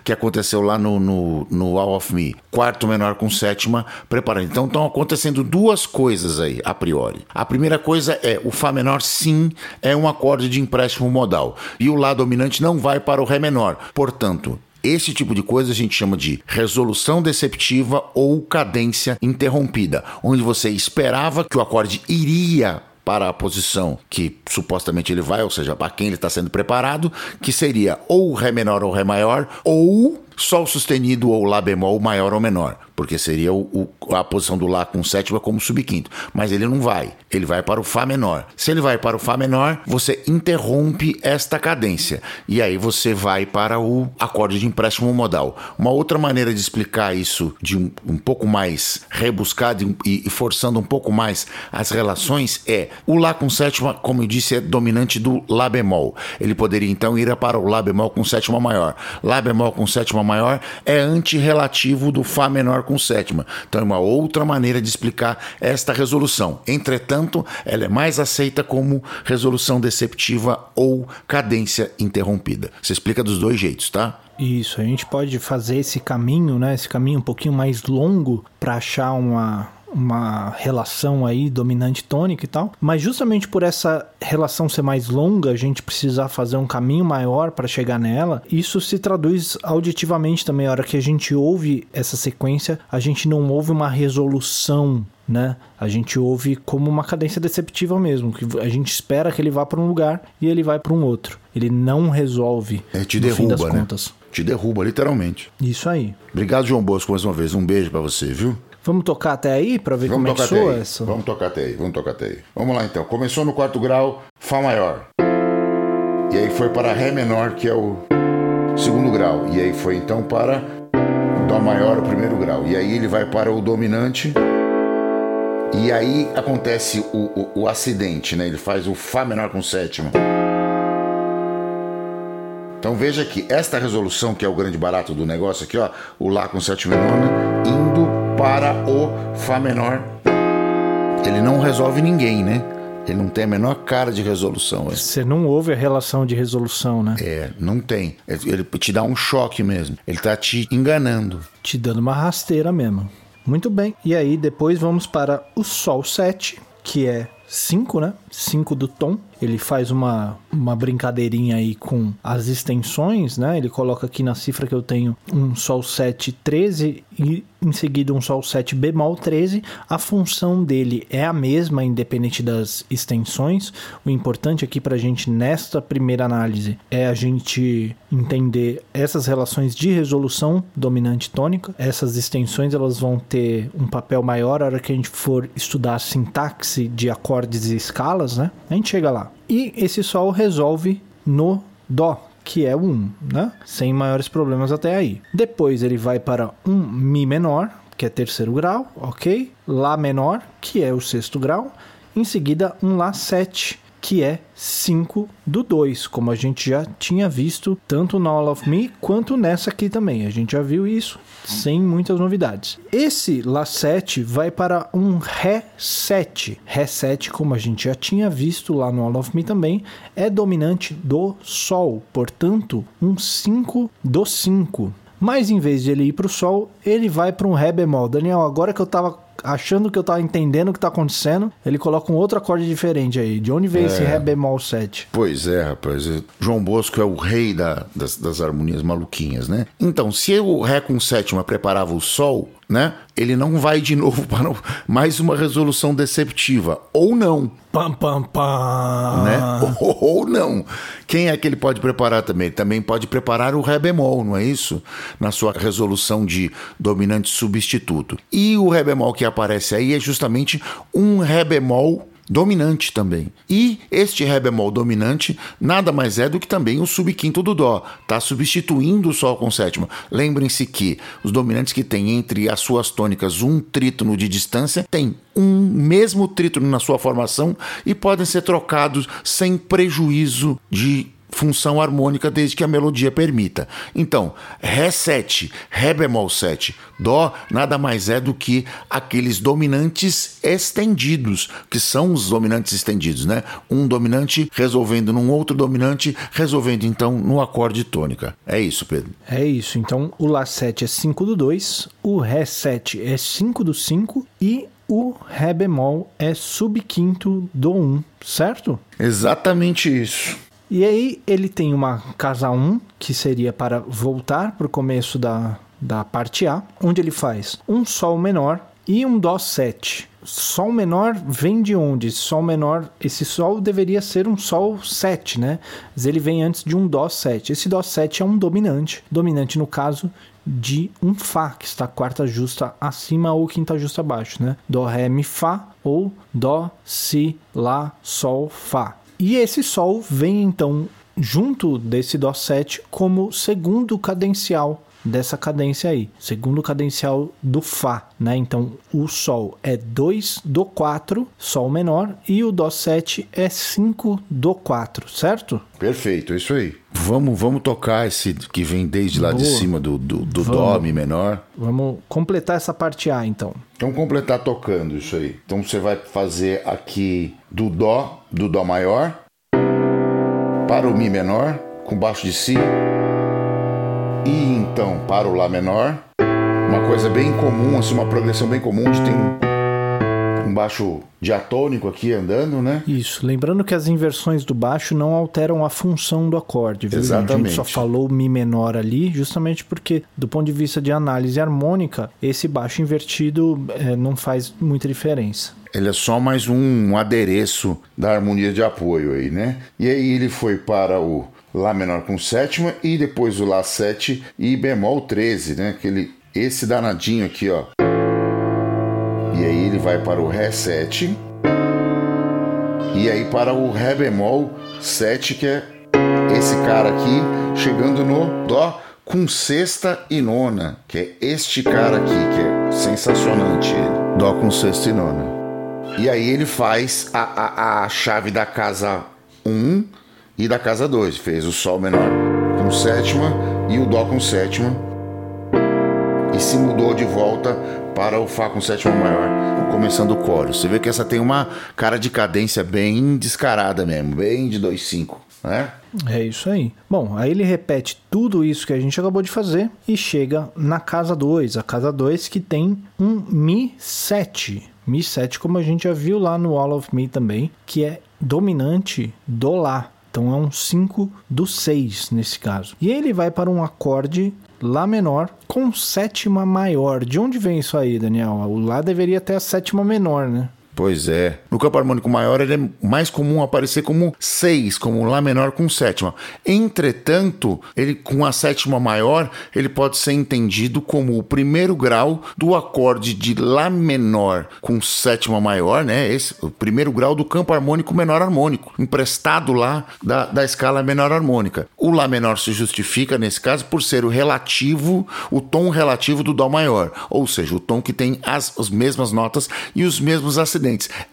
que aconteceu lá no, no, no All of Me. Quarto menor com sétima preparando. Então estão acontecendo duas coisas aí, a priori. A primeira coisa é o Fá menor, sim, é um acorde de empréstimo modal. E o Lá dominante não vai para o Ré menor. Portanto, esse tipo de coisa a gente chama de resolução deceptiva ou cadência interrompida, onde você esperava que o acorde iria para a posição que supostamente ele vai, ou seja, para quem ele está sendo preparado, que seria ou Ré menor ou Ré maior, ou Sol sustenido ou Lá bemol maior ou menor, porque seria o, o- a posição do Lá com sétima como subquinto. Mas ele não vai, ele vai para o Fá menor. Se ele vai para o Fá menor, você interrompe esta cadência e aí você vai para o acorde de empréstimo modal. Uma outra maneira de explicar isso de um, um pouco mais rebuscado e, e forçando um pouco mais as relações é o Lá com sétima, como eu disse, é dominante do Lá bemol. Ele poderia então ir para o Lá bemol com sétima maior. Lá bemol com sétima maior é antirrelativo do Fá menor com sétima. Então é uma outra maneira de explicar esta resolução. Entretanto, ela é mais aceita como resolução deceptiva ou cadência interrompida. Você explica dos dois jeitos, tá? Isso, a gente pode fazer esse caminho, né? Esse caminho um pouquinho mais longo para achar uma, uma relação aí dominante tônica e tal, mas justamente por essa relação ser mais longa, a gente precisar fazer um caminho maior para chegar nela, isso se traduz auditivamente também. A hora que a gente ouve essa sequência, a gente não ouve uma resolução né? A gente ouve como uma cadência deceptiva mesmo, que a gente espera que ele vá para um lugar e ele vai para um outro. Ele não resolve. É, te no derruba, fim das né? contas. Te derruba, literalmente. Isso aí. Obrigado, João Bosco, mais uma vez. Um beijo pra você, viu? Vamos tocar até aí para ver Vamos como é que soa essa. Vamos tocar até aí, vamos tocar até aí. Vamos lá então. Começou no quarto grau, Fá maior. E aí foi para Ré menor, que é o segundo grau. E aí foi então para Dó maior, o primeiro grau. E aí ele vai para o dominante. E aí acontece o, o, o acidente, né? Ele faz o Fá menor com sétima. Então veja que esta resolução, que é o grande barato do negócio aqui, ó, o Lá com sétima e nona, para o Fá menor. Ele não resolve ninguém, né? Ele não tem a menor cara de resolução. esse. Você não ouve a relação de resolução, né? É, não tem. Ele te dá um choque mesmo. Ele tá te enganando. Te dando uma rasteira mesmo. Muito bem. E aí depois vamos para o Sol 7, que é 5, né? 5 do tom. Ele faz uma, uma brincadeirinha aí com as extensões, né? Ele coloca aqui na cifra que eu tenho um Sol 7 13 e em seguida um Sol 7 bemol 13. A função dele é a mesma, independente das extensões. O importante aqui pra gente nesta primeira análise é a gente entender essas relações de resolução dominante tônica. Essas extensões elas vão ter um papel maior na hora que a gente for estudar a sintaxe de acordes e escalas, né? A gente chega lá. E esse sol resolve no dó, que é o 1, né? Sem maiores problemas até aí. Depois ele vai para um mi menor, que é terceiro grau, ok? Lá menor, que é o sexto grau. Em seguida, um Lá 7, que é 5 do 2, como a gente já tinha visto tanto no All of Me quanto nessa aqui também. A gente já viu isso sem muitas novidades. Esse Lá 7 vai para um Ré 7. Ré 7, como a gente já tinha visto lá no All of Me também, é dominante do Sol, portanto, um 5 do 5. Mas em vez de ele ir para o Sol, ele vai para um Ré bemol. Daniel, agora que eu tava achando que eu tava entendendo o que tá acontecendo, ele coloca um outro acorde diferente aí. De onde veio esse Ré bemol 7? Pois é, rapaz. João Bosco é o rei da- das, das harmonias maluquinhas, né? Então, se o Ré com sétima preparava o Sol, né? Ele não vai de novo para mais uma resolução deceptiva. Ou não, Pam, pam, pam. né? Ou, ou não. Quem é que ele pode preparar também? Ele também pode preparar o Ré bemol, não é isso? Na sua resolução de dominante substituto. E o Ré bemol que aparece aí é justamente um Ré bemol dominante também. E este Ré bemol dominante nada mais é do que também o subquinto do Dó. Está substituindo o Sol com sétima. Lembrem-se que os dominantes que têm entre as suas tônicas um trítono de distância têm um mesmo trítono na sua formação e podem ser trocados sem prejuízo de função harmônica desde que a melodia permita. Então, Ré 7, Ré bemol 7, Dó nada mais é do que aqueles dominantes estendidos, que são os dominantes estendidos, né? Um dominante resolvendo num outro dominante, resolvendo então no acorde tônica. É isso, Pedro. É isso. Então, o Lá 7 é 5 do 2, o Ré 7 é 5 do 5 e o Ré bemol é subquinto do 1, certo? Exatamente isso. E aí ele tem uma casa 1, que seria para voltar para o começo da, da parte A, onde ele faz um Sol menor e um Dó 7. Sol menor vem de onde? Sol menor, esse Sol deveria ser um Sol 7, né? Mas ele vem antes de um Dó 7. Esse Dó 7 é um dominante. Dominante, no caso, de um Fá, que está quarta justa acima ou quinta justa abaixo, né? Dó, Ré, Mi, Fá ou Dó, Si, Lá, Sol, Fá. E esse Sol vem então junto desse Dó 7 como segundo cadencial dessa cadência aí, segundo cadencial do Fá, né? Então o Sol é 2 do 4, Sol menor, e o Dó 7 é 5 do 4, certo? Perfeito, é isso aí. Vamos, vamos tocar esse que vem desde lá de Boa. cima do, do, do. Dó, Mi menor. Vamos completar essa parte A então. Então completar tocando isso aí. Então você vai fazer aqui do Dó, do Dó maior, para o Mi menor, com baixo de Si, e então para o Lá menor. Uma coisa bem comum, assim, uma progressão bem comum, onde tem um baixo diatônico aqui andando, né? Isso. Lembrando que as inversões do baixo não alteram a função do acorde, viu? Exatamente. A gente só falou Mi menor ali, justamente porque, do ponto de vista de análise harmônica, esse baixo invertido é, não faz muita diferença. Ele é só mais um adereço da harmonia de apoio aí, né? E aí ele foi para o Lá menor com sétima e depois o Lá 7 e bemol 13, né? Aquele, esse danadinho aqui, ó. E aí ele vai para o Ré 7 e aí para o Ré bemol 7, que é esse cara aqui, chegando no Dó com sexta e nona, que é este cara aqui, que é sensacionante ele. Dó com sexta e nona. E aí ele faz a, a, a chave da casa 1 e da casa 2. Fez o Sol menor com sétima e o Dó com sétima. E se mudou de volta para o Fá com sétima maior, começando o coro. Você vê que essa tem uma cara de cadência bem descarada mesmo, bem de 2-5, né? É isso aí. Bom, aí ele repete tudo isso que a gente acabou de fazer e chega na casa 2, a casa 2 que tem um Mi 7. Mi 7, como a gente já viu lá no All of Me também, que é dominante do Lá. Então é um 5 do 6 nesse caso. E ele vai para um acorde Lá menor com sétima maior. De onde vem isso aí, Daniel? O Lá deveria ter a sétima menor, né? Pois é. No campo harmônico maior, ele é mais comum aparecer como 6, como Lá menor com sétima. Entretanto, ele com a sétima maior, ele pode ser entendido como o primeiro grau do acorde de Lá menor com sétima maior, né? Esse, o primeiro grau do campo harmônico menor harmônico, emprestado lá da, da escala menor harmônica. O Lá menor se justifica, nesse caso, por ser o relativo, o tom relativo do Dó maior, ou seja, o tom que tem as, as mesmas notas e os mesmos acidentes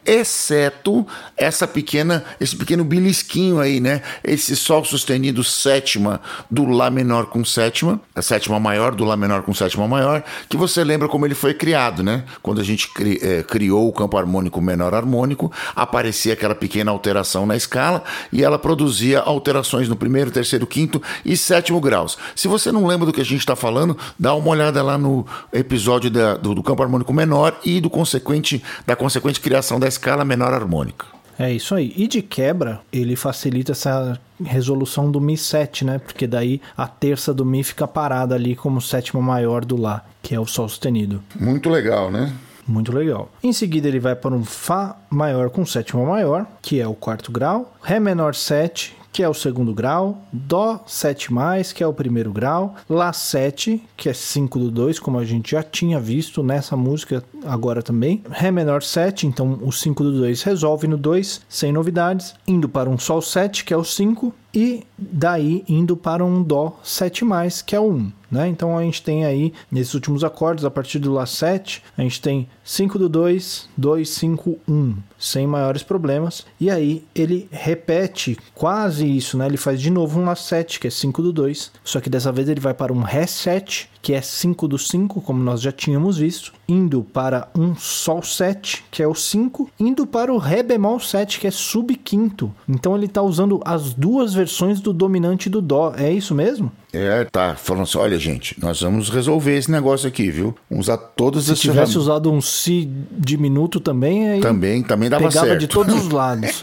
exceto essa pequena, esse pequeno belisquinho aí, né? Esse sol sustenido sétima do lá menor com sétima, a sétima maior do lá menor com sétima maior, que você lembra como ele foi criado, né? Quando a gente cri, é, criou o campo harmônico menor harmônico, aparecia aquela pequena alteração na escala e ela produzia alterações no primeiro, terceiro, quinto e sétimo graus. Se você não lembra do que a gente está falando, dá uma olhada lá no episódio da, do, do campo harmônico menor e do consequente da consequente criação da escala menor harmônica. É isso aí. E de quebra, ele facilita essa resolução do Mi 7, né? Porque daí a terça do Mi fica parada ali como sétima maior do Lá, que é o Sol sustenido. Muito legal, né? Muito legal. Em seguida, ele vai para um Fá maior com sétima maior, que é o quarto grau, Ré menor 7, que é o segundo grau, Dó 7, que é o primeiro grau, Lá 7, que é 5 do 2, como a gente já tinha visto nessa música agora também, Ré menor 7, então o 5 do 2 resolve no 2, sem novidades, indo para um Sol 7, que é o 5, e daí indo para um Dó 7, que é o 1. Né? Então a gente tem aí, nesses últimos acordes, a partir do Lá 7, a gente tem 5 do 2, 2, 5, 1, sem maiores problemas. E aí ele repete quase isso, né? Ele faz de novo um Lá 7, que é 5 do 2, só que dessa vez ele vai para um Ré 7, que é 5 do 5, como nós já tínhamos visto, indo para um Sol 7, que é o 5, indo para o Ré bemol 7, que é sub quinto. Então ele está usando as duas versões do dominante do Dó. É isso mesmo? É, tá falando assim, olha gente, nós vamos resolver esse negócio aqui, viu? Vamos usar todos Se tivesse usado um Si diminuto também, aí também, também dava pegava certo. de todos os lados.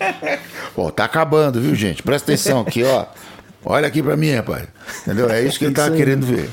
ó, tá acabando, viu gente? Presta atenção aqui, ó. Olha aqui pra mim, rapaz. Entendeu? É isso que ele tá querendo ver.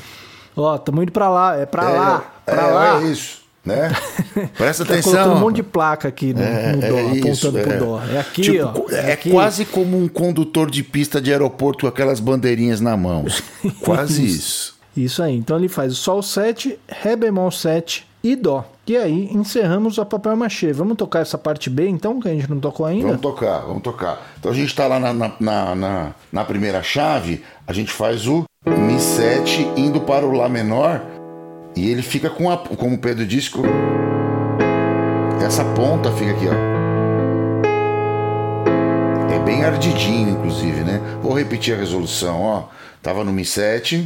Ó, tamo indo pra lá, é pra é, lá, pra é, lá. É isso, né? Presta tá atenção. colocando um monte de placa aqui no, É, no dó, é apontando isso, pro é. dó. É aqui, Tipo, ó. É, aqui. quase como um condutor de pista de aeroporto com aquelas bandeirinhas na mão. Quase Isso. isso. Isso aí. Então ele faz o Sol 7, Ré bemol 7 e Dó. E aí encerramos a papel machê. Vamos tocar essa parte B então, que a gente não tocou ainda? Vamos tocar, vamos tocar. Então a gente tá lá na, na, na, na- na primeira chave, a gente faz o Mi 7 indo para o Lá menor e ele fica com a, como o Pedro disse, essa ponta fica aqui, ó. É bem ardidinho, inclusive, né? Vou repetir a resolução, ó. Tava no Mi 7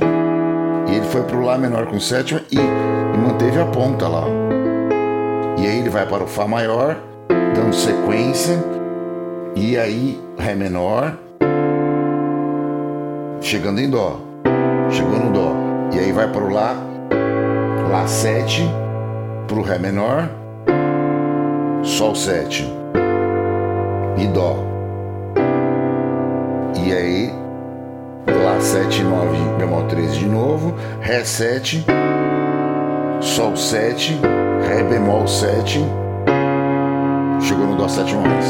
e ele foi pro Lá menor com sétima e, e manteve a ponta lá. E aí ele vai para o Fá maior, dando sequência. E aí, Ré menor. Chegando em Dó. Chegou no Dó. E aí vai para o Lá. Lá 7. Para o Ré menor. Sol 7 e Dó. E aí, Lá 7, 9, bemol 13 de novo, Ré 7, Sol 7, Ré bemol 7, chegou no Dó 7 mais.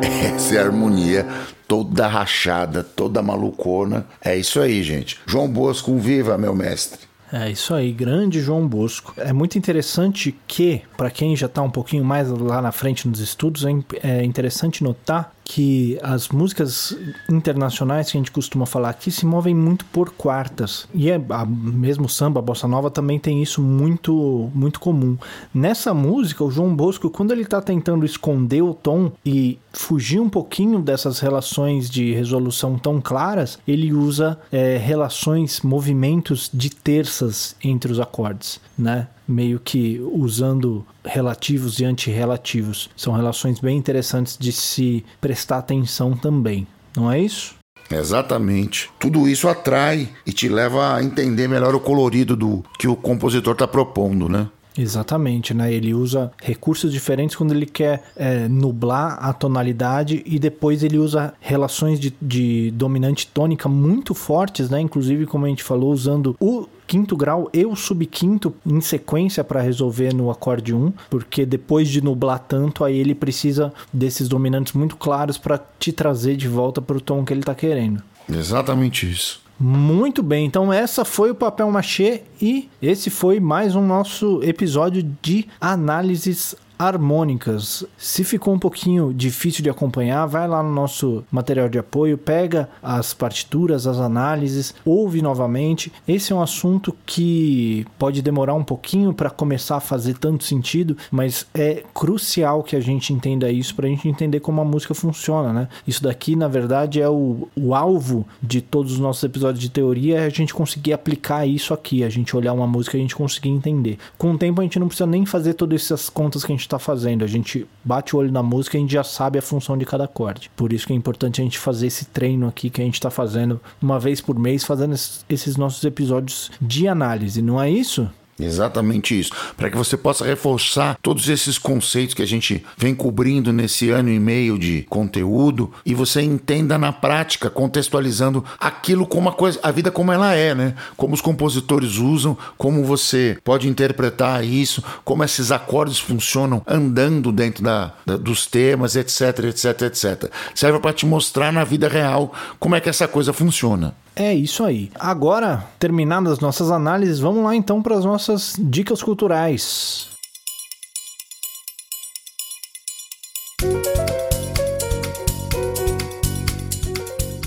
Essa é a harmonia toda rachada, toda malucona. É isso aí, gente. João Bosco, viva, meu mestre. É isso aí, grande João Bosco. É muito interessante que, para quem já está um pouquinho mais lá na frente nos estudos, é, é interessante notar que as músicas internacionais que a gente costuma falar aqui se movem muito por quartas. E é a, mesmo samba, a bossa nova também tem isso muito muito comum. Nessa música, o João Bosco, quando ele está tentando esconder o tom e fugir um pouquinho dessas relações de resolução tão claras, ele usa é, relações, movimentos de terças entre os acordes, né? Meio que usando relativos e antirrelativos. São relações bem interessantes de se prestar atenção também, não é isso? Exatamente. Tudo isso atrai e te leva a entender melhor o colorido do que o compositor está propondo, né? Exatamente, né? Ele usa recursos diferentes quando ele quer é, nublar a tonalidade e depois ele usa relações de, de dominante tônica muito fortes, né? Inclusive, como a gente falou, usando o quinto grau e o subquinto em sequência para resolver no acorde 1, porque depois de nublar tanto, aí ele precisa desses dominantes muito claros para te trazer de volta para o tom que ele está querendo. Exatamente isso. Muito bem, então essa foi o papel machê e esse foi mais um nosso episódio de análises harmônicas. Se ficou um pouquinho difícil de acompanhar, vai lá no nosso material de apoio, pega as partituras, as análises, ouve novamente. Esse é um assunto que pode demorar um pouquinho para começar a fazer tanto sentido, mas é crucial que a gente entenda isso para a gente entender como a música funciona, né? Isso daqui, na verdade, é o, o alvo de todos os nossos episódios de teoria, é a gente conseguir aplicar isso aqui, a gente olhar uma música e a gente conseguir entender. Com o tempo a gente não precisa nem fazer todas essas contas que a gente está fazendo. A gente bate o olho na música e a gente já sabe a função de cada acorde. Por isso que é importante a gente fazer esse treino aqui que a gente está fazendo uma vez por mês, fazendo esses nossos episódios de análise, não é isso? Exatamente isso. Para que você possa reforçar todos esses conceitos que a gente vem cobrindo nesse ano e meio de conteúdo e você entenda na prática, contextualizando aquilo como a coisa, a vida como ela é, né? Como os compositores usam, como você pode interpretar isso, como esses acordes funcionam andando dentro da, da dos temas, etc, etc, etc. Serve para te mostrar na vida real como é que essa coisa funciona. É isso aí. Agora, terminadas as nossas análises, vamos lá então para as nossas dicas culturais.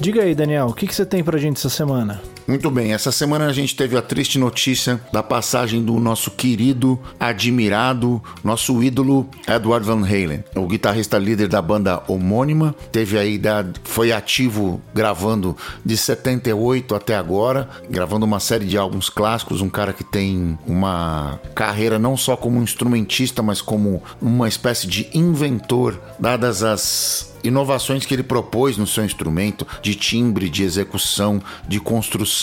Diga aí, Daniel, o que, que você tem pra gente essa semana? Muito bem, essa semana a gente teve a triste notícia da passagem do nosso querido, admirado, nosso ídolo Edward Van Halen, o guitarrista líder da banda homônima, teve aí da, foi ativo gravando de 78 até agora, gravando uma série de álbuns clássicos, um cara que tem uma carreira não só como instrumentista, mas como uma espécie de inventor, dadas as inovações que ele propôs no seu instrumento, de timbre, de execução, de construção,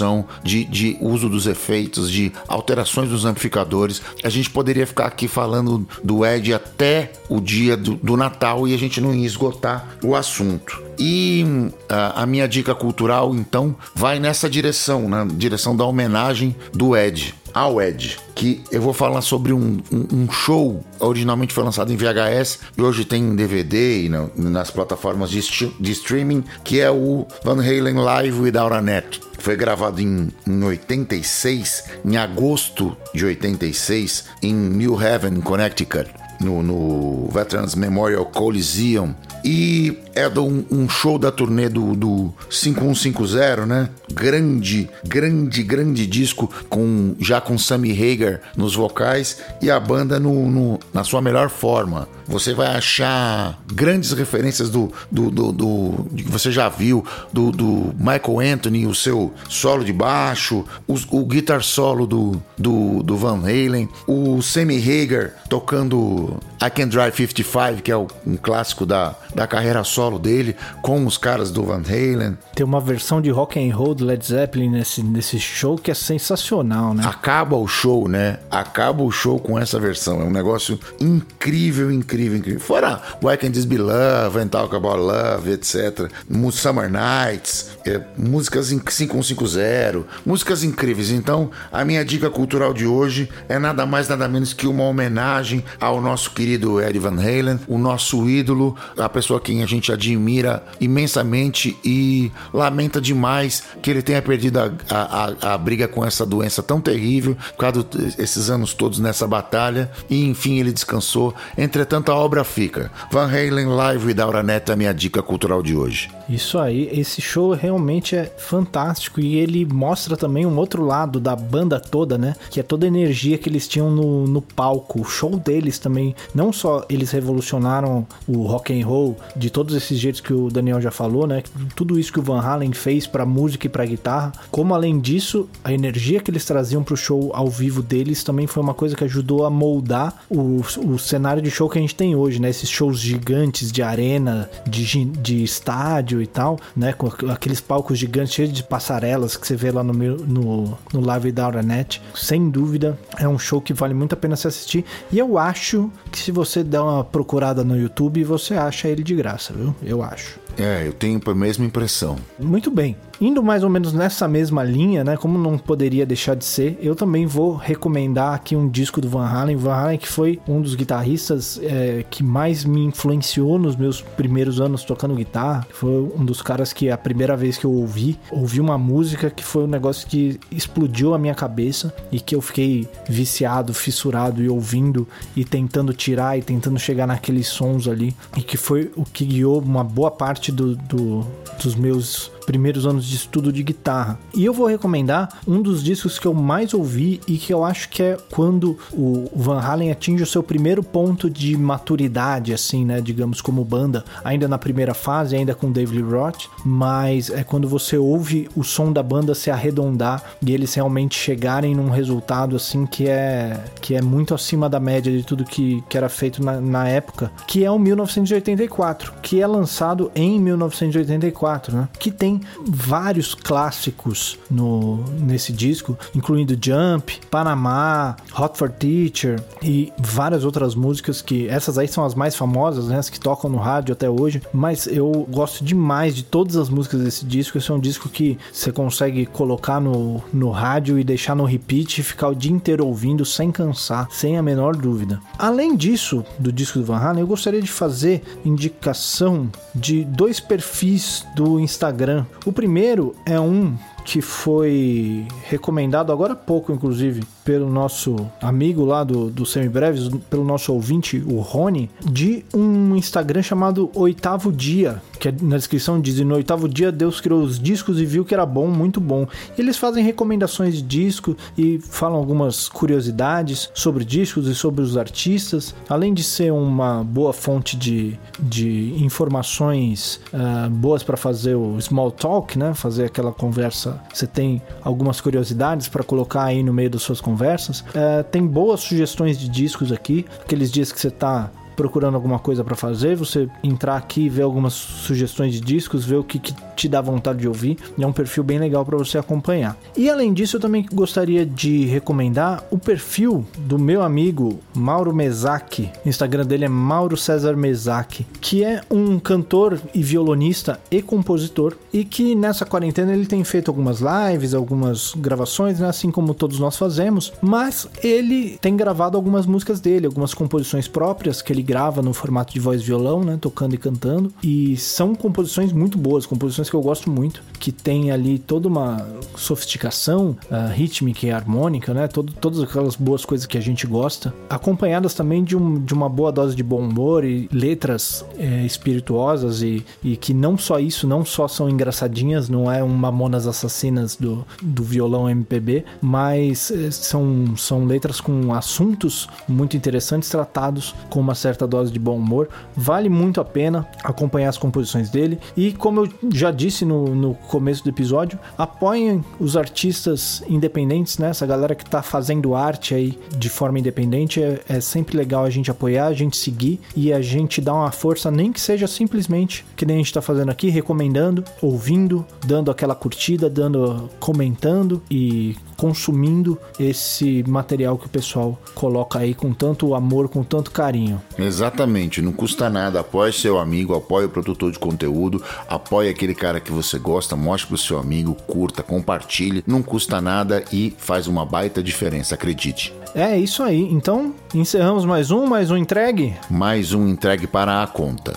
de, de uso dos efeitos, de alterações dos amplificadores. A gente poderia ficar aqui falando do Ed até o dia do, do Natal e a gente não ia esgotar o assunto. E a, a, minha dica cultural, então, vai nessa direção, na direção da homenagem do Ed ao Ed, que eu vou falar sobre um, um, um, show originalmente foi lançado em VHS e hoje tem em DVD e no, nas plataformas de, de, streaming, que é o Van Halen Live Without a Net. Foi gravado em, em 86, em agosto de 86, em New Haven, Connecticut, no, no Veterans Memorial Coliseum e é um show da turnê do, do 5150, né? Grande, grande, grande disco com já com Sammy Hagar nos vocais e a banda no, no, na sua melhor forma. Você vai achar grandes referências do, do, do, do que você já viu do, do Michael Anthony, o seu solo de baixo, o, o guitar solo do, do, do Van Halen, o Sammy Hagar tocando I Can Drive 55, que é um clássico da, da carreira solo dele com os caras do Van Halen. Tem uma versão de rock and roll do Led Zeppelin nesse, nesse show que é sensacional, né? Acaba o show, né? Acaba o show com essa versão. É um negócio incrível, incrível, incrível. Fora Why Can This Be Love, and Talk About Love, etc. Summer Nights, é, músicas 5150, músicas incríveis. Então, a minha dica cultural de hoje é nada mais, nada menos que uma homenagem ao nosso querido Eddie Van Halen, o nosso ídolo, a pessoa quem a gente admira imensamente e lamenta demais que ele tenha perdido a, a, a, briga com essa doença tão terrível, por causa desses anos todos nessa batalha, e enfim ele descansou. Entretanto, a obra fica. Van Halen Live Without a Net é a minha dica cultural de hoje. Isso aí, esse show realmente é fantástico e ele mostra também um outro lado da banda toda, né? Que é toda a energia que eles tinham no, no palco. O show deles também, não só eles revolucionaram o rock and roll de todos esses jeitos que o Daniel já falou, né? Tudo isso que o Van Halen fez para música e para guitarra, como além disso, a energia que eles traziam pro show ao vivo deles também foi uma coisa que ajudou a moldar o, o cenário de show que a gente tem hoje, né? Esses shows gigantes de arena, de, de estádio e tal, né? Com aqueles palcos gigantes cheios de passarelas que você vê lá no, no, no Live Without a Net. Sem dúvida, é um show que vale muito a pena se assistir. E eu acho que se você der uma procurada no YouTube, você acha ele de graça, viu? Eu acho. É, eu tenho a mesma impressão. Muito bem. Indo mais ou menos nessa mesma linha, né? Como não poderia deixar de ser, eu também vou recomendar aqui um disco do Van Halen. Van Halen que foi um dos guitarristas é, que mais me influenciou nos meus primeiros anos tocando guitarra. Foi um dos caras que a primeira vez que eu ouvi, ouvi uma música que foi um negócio que explodiu a minha cabeça e que eu fiquei viciado, fissurado e ouvindo e tentando tirar e tentando chegar naqueles sons ali. E que foi o que guiou uma boa parte do, do dos meus primeiros anos de estudo de guitarra. E eu vou recomendar um dos discos que eu mais ouvi e que eu acho que é quando o Van Halen atinge o seu primeiro ponto de maturidade, assim, né? Digamos, como banda, ainda na primeira fase, ainda com David Roth, mas é quando você ouve o som da banda se arredondar e eles realmente chegarem num resultado, assim, que é, que é muito acima da média de tudo que, que era feito na, na época, que é o 1984, que é lançado em 1984, né? Que tem tem vários clássicos no, nesse disco, incluindo Jump, Panamá, Hot for Teacher e várias outras músicas que essas aí são as mais famosas, né, as que tocam no rádio até hoje, mas eu gosto demais de todas as músicas desse disco. Esse é um disco que você consegue colocar no, no rádio e deixar no repeat e ficar o dia inteiro ouvindo sem cansar, sem a menor dúvida. Além disso, do disco do Van Halen, eu gostaria de fazer indicação de dois perfis do Instagram o primeiro é um que foi recomendado agora há pouco, inclusive, pelo nosso amigo lá do, do Semibreves, pelo nosso ouvinte, o Rony, de um Instagram chamado Oitavo Dia, que é, na descrição diz: no oitavo dia Deus criou os discos e viu que era bom, muito bom. E eles fazem recomendações de disco e falam algumas curiosidades sobre discos e sobre os artistas, além de ser uma boa fonte de, de informações uh, boas para fazer o small talk, né? Fazer aquela conversa. Você tem algumas curiosidades para colocar aí no meio das suas conversas conversas. É, tem boas sugestões de discos aqui, aqueles dias que você está procurando alguma coisa para fazer, você entrar aqui e ver algumas sugestões de discos, ver o que, que te dá vontade de ouvir. É um perfil bem legal para você acompanhar. E além disso, eu também gostaria de recomendar o perfil do meu amigo Mauro Mezaki. O Instagram dele é Mauro César Mezaki, que é um cantor e violonista e compositor e que nessa quarentena ele tem feito algumas lives, algumas gravações, né, assim como todos nós fazemos, mas ele tem gravado algumas músicas dele, algumas composições próprias que ele grava no formato de voz violão, né, tocando e cantando, e são composições muito boas, composições que eu gosto muito, que tem ali toda uma sofisticação uh, rítmica e harmônica, né? Todo, todas aquelas boas coisas que a gente gosta, acompanhadas também de, um, de uma boa dose de bom humor e letras é, espirituosas e, e que não só isso, não só são engraçadinhas, não é um Mamonas Assassinas do, do violão MPB, mas é, são, são letras com assuntos muito interessantes tratados com uma certa certa dose de bom humor. Vale muito a pena acompanhar as composições dele. E como eu já disse no, no começo do episódio, apoiem os artistas independentes, né? Essa galera que tá fazendo arte aí de forma independente. É, é sempre legal a gente apoiar, a gente seguir e a gente dar uma força, nem que seja simplesmente que nem a gente tá fazendo aqui, recomendando, ouvindo, dando aquela curtida, dando comentando e consumindo esse material que o pessoal coloca aí com tanto amor, com tanto carinho. Exatamente, não custa nada. Apoie seu amigo, apoie o produtor de conteúdo, apoie aquele cara que você gosta, mostre pro seu amigo, curta, compartilhe. Não custa nada e faz uma baita diferença, acredite. É isso aí. Então, encerramos mais um, mais um entregue. Mais um entregue para a conta.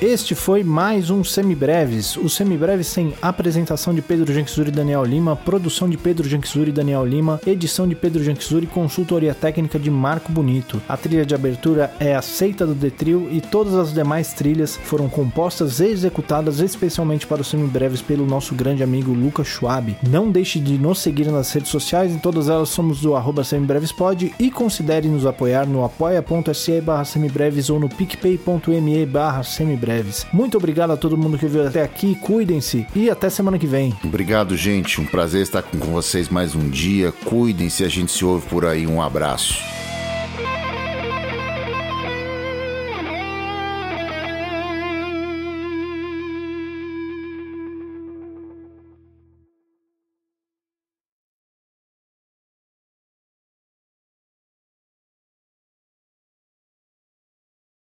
Este foi mais um Semibreves. O Semibreves tem apresentação de Pedro Janquizuri e Daniel Lima, produção de Pedro Janquizuri e Daniel Lima, edição de Pedro Janquizuri e consultoria técnica de Marco Bonito. A trilha de abertura é a Seita do Detril e todas as demais trilhas foram compostas e executadas especialmente para os Semibreves pelo nosso grande amigo Lucas Schwab. Não deixe de nos seguir nas redes sociais, em todas elas somos do arroba semibrevespod e considere nos apoiar no apoia.se barra semibreves ou no picpay.me barra semibreves breves. Muito obrigado a todo mundo que viu até aqui, cuidem-se e até semana que vem. Obrigado, gente. Um prazer estar com vocês mais um dia. Cuidem-se, a gente se ouve por aí. Um abraço.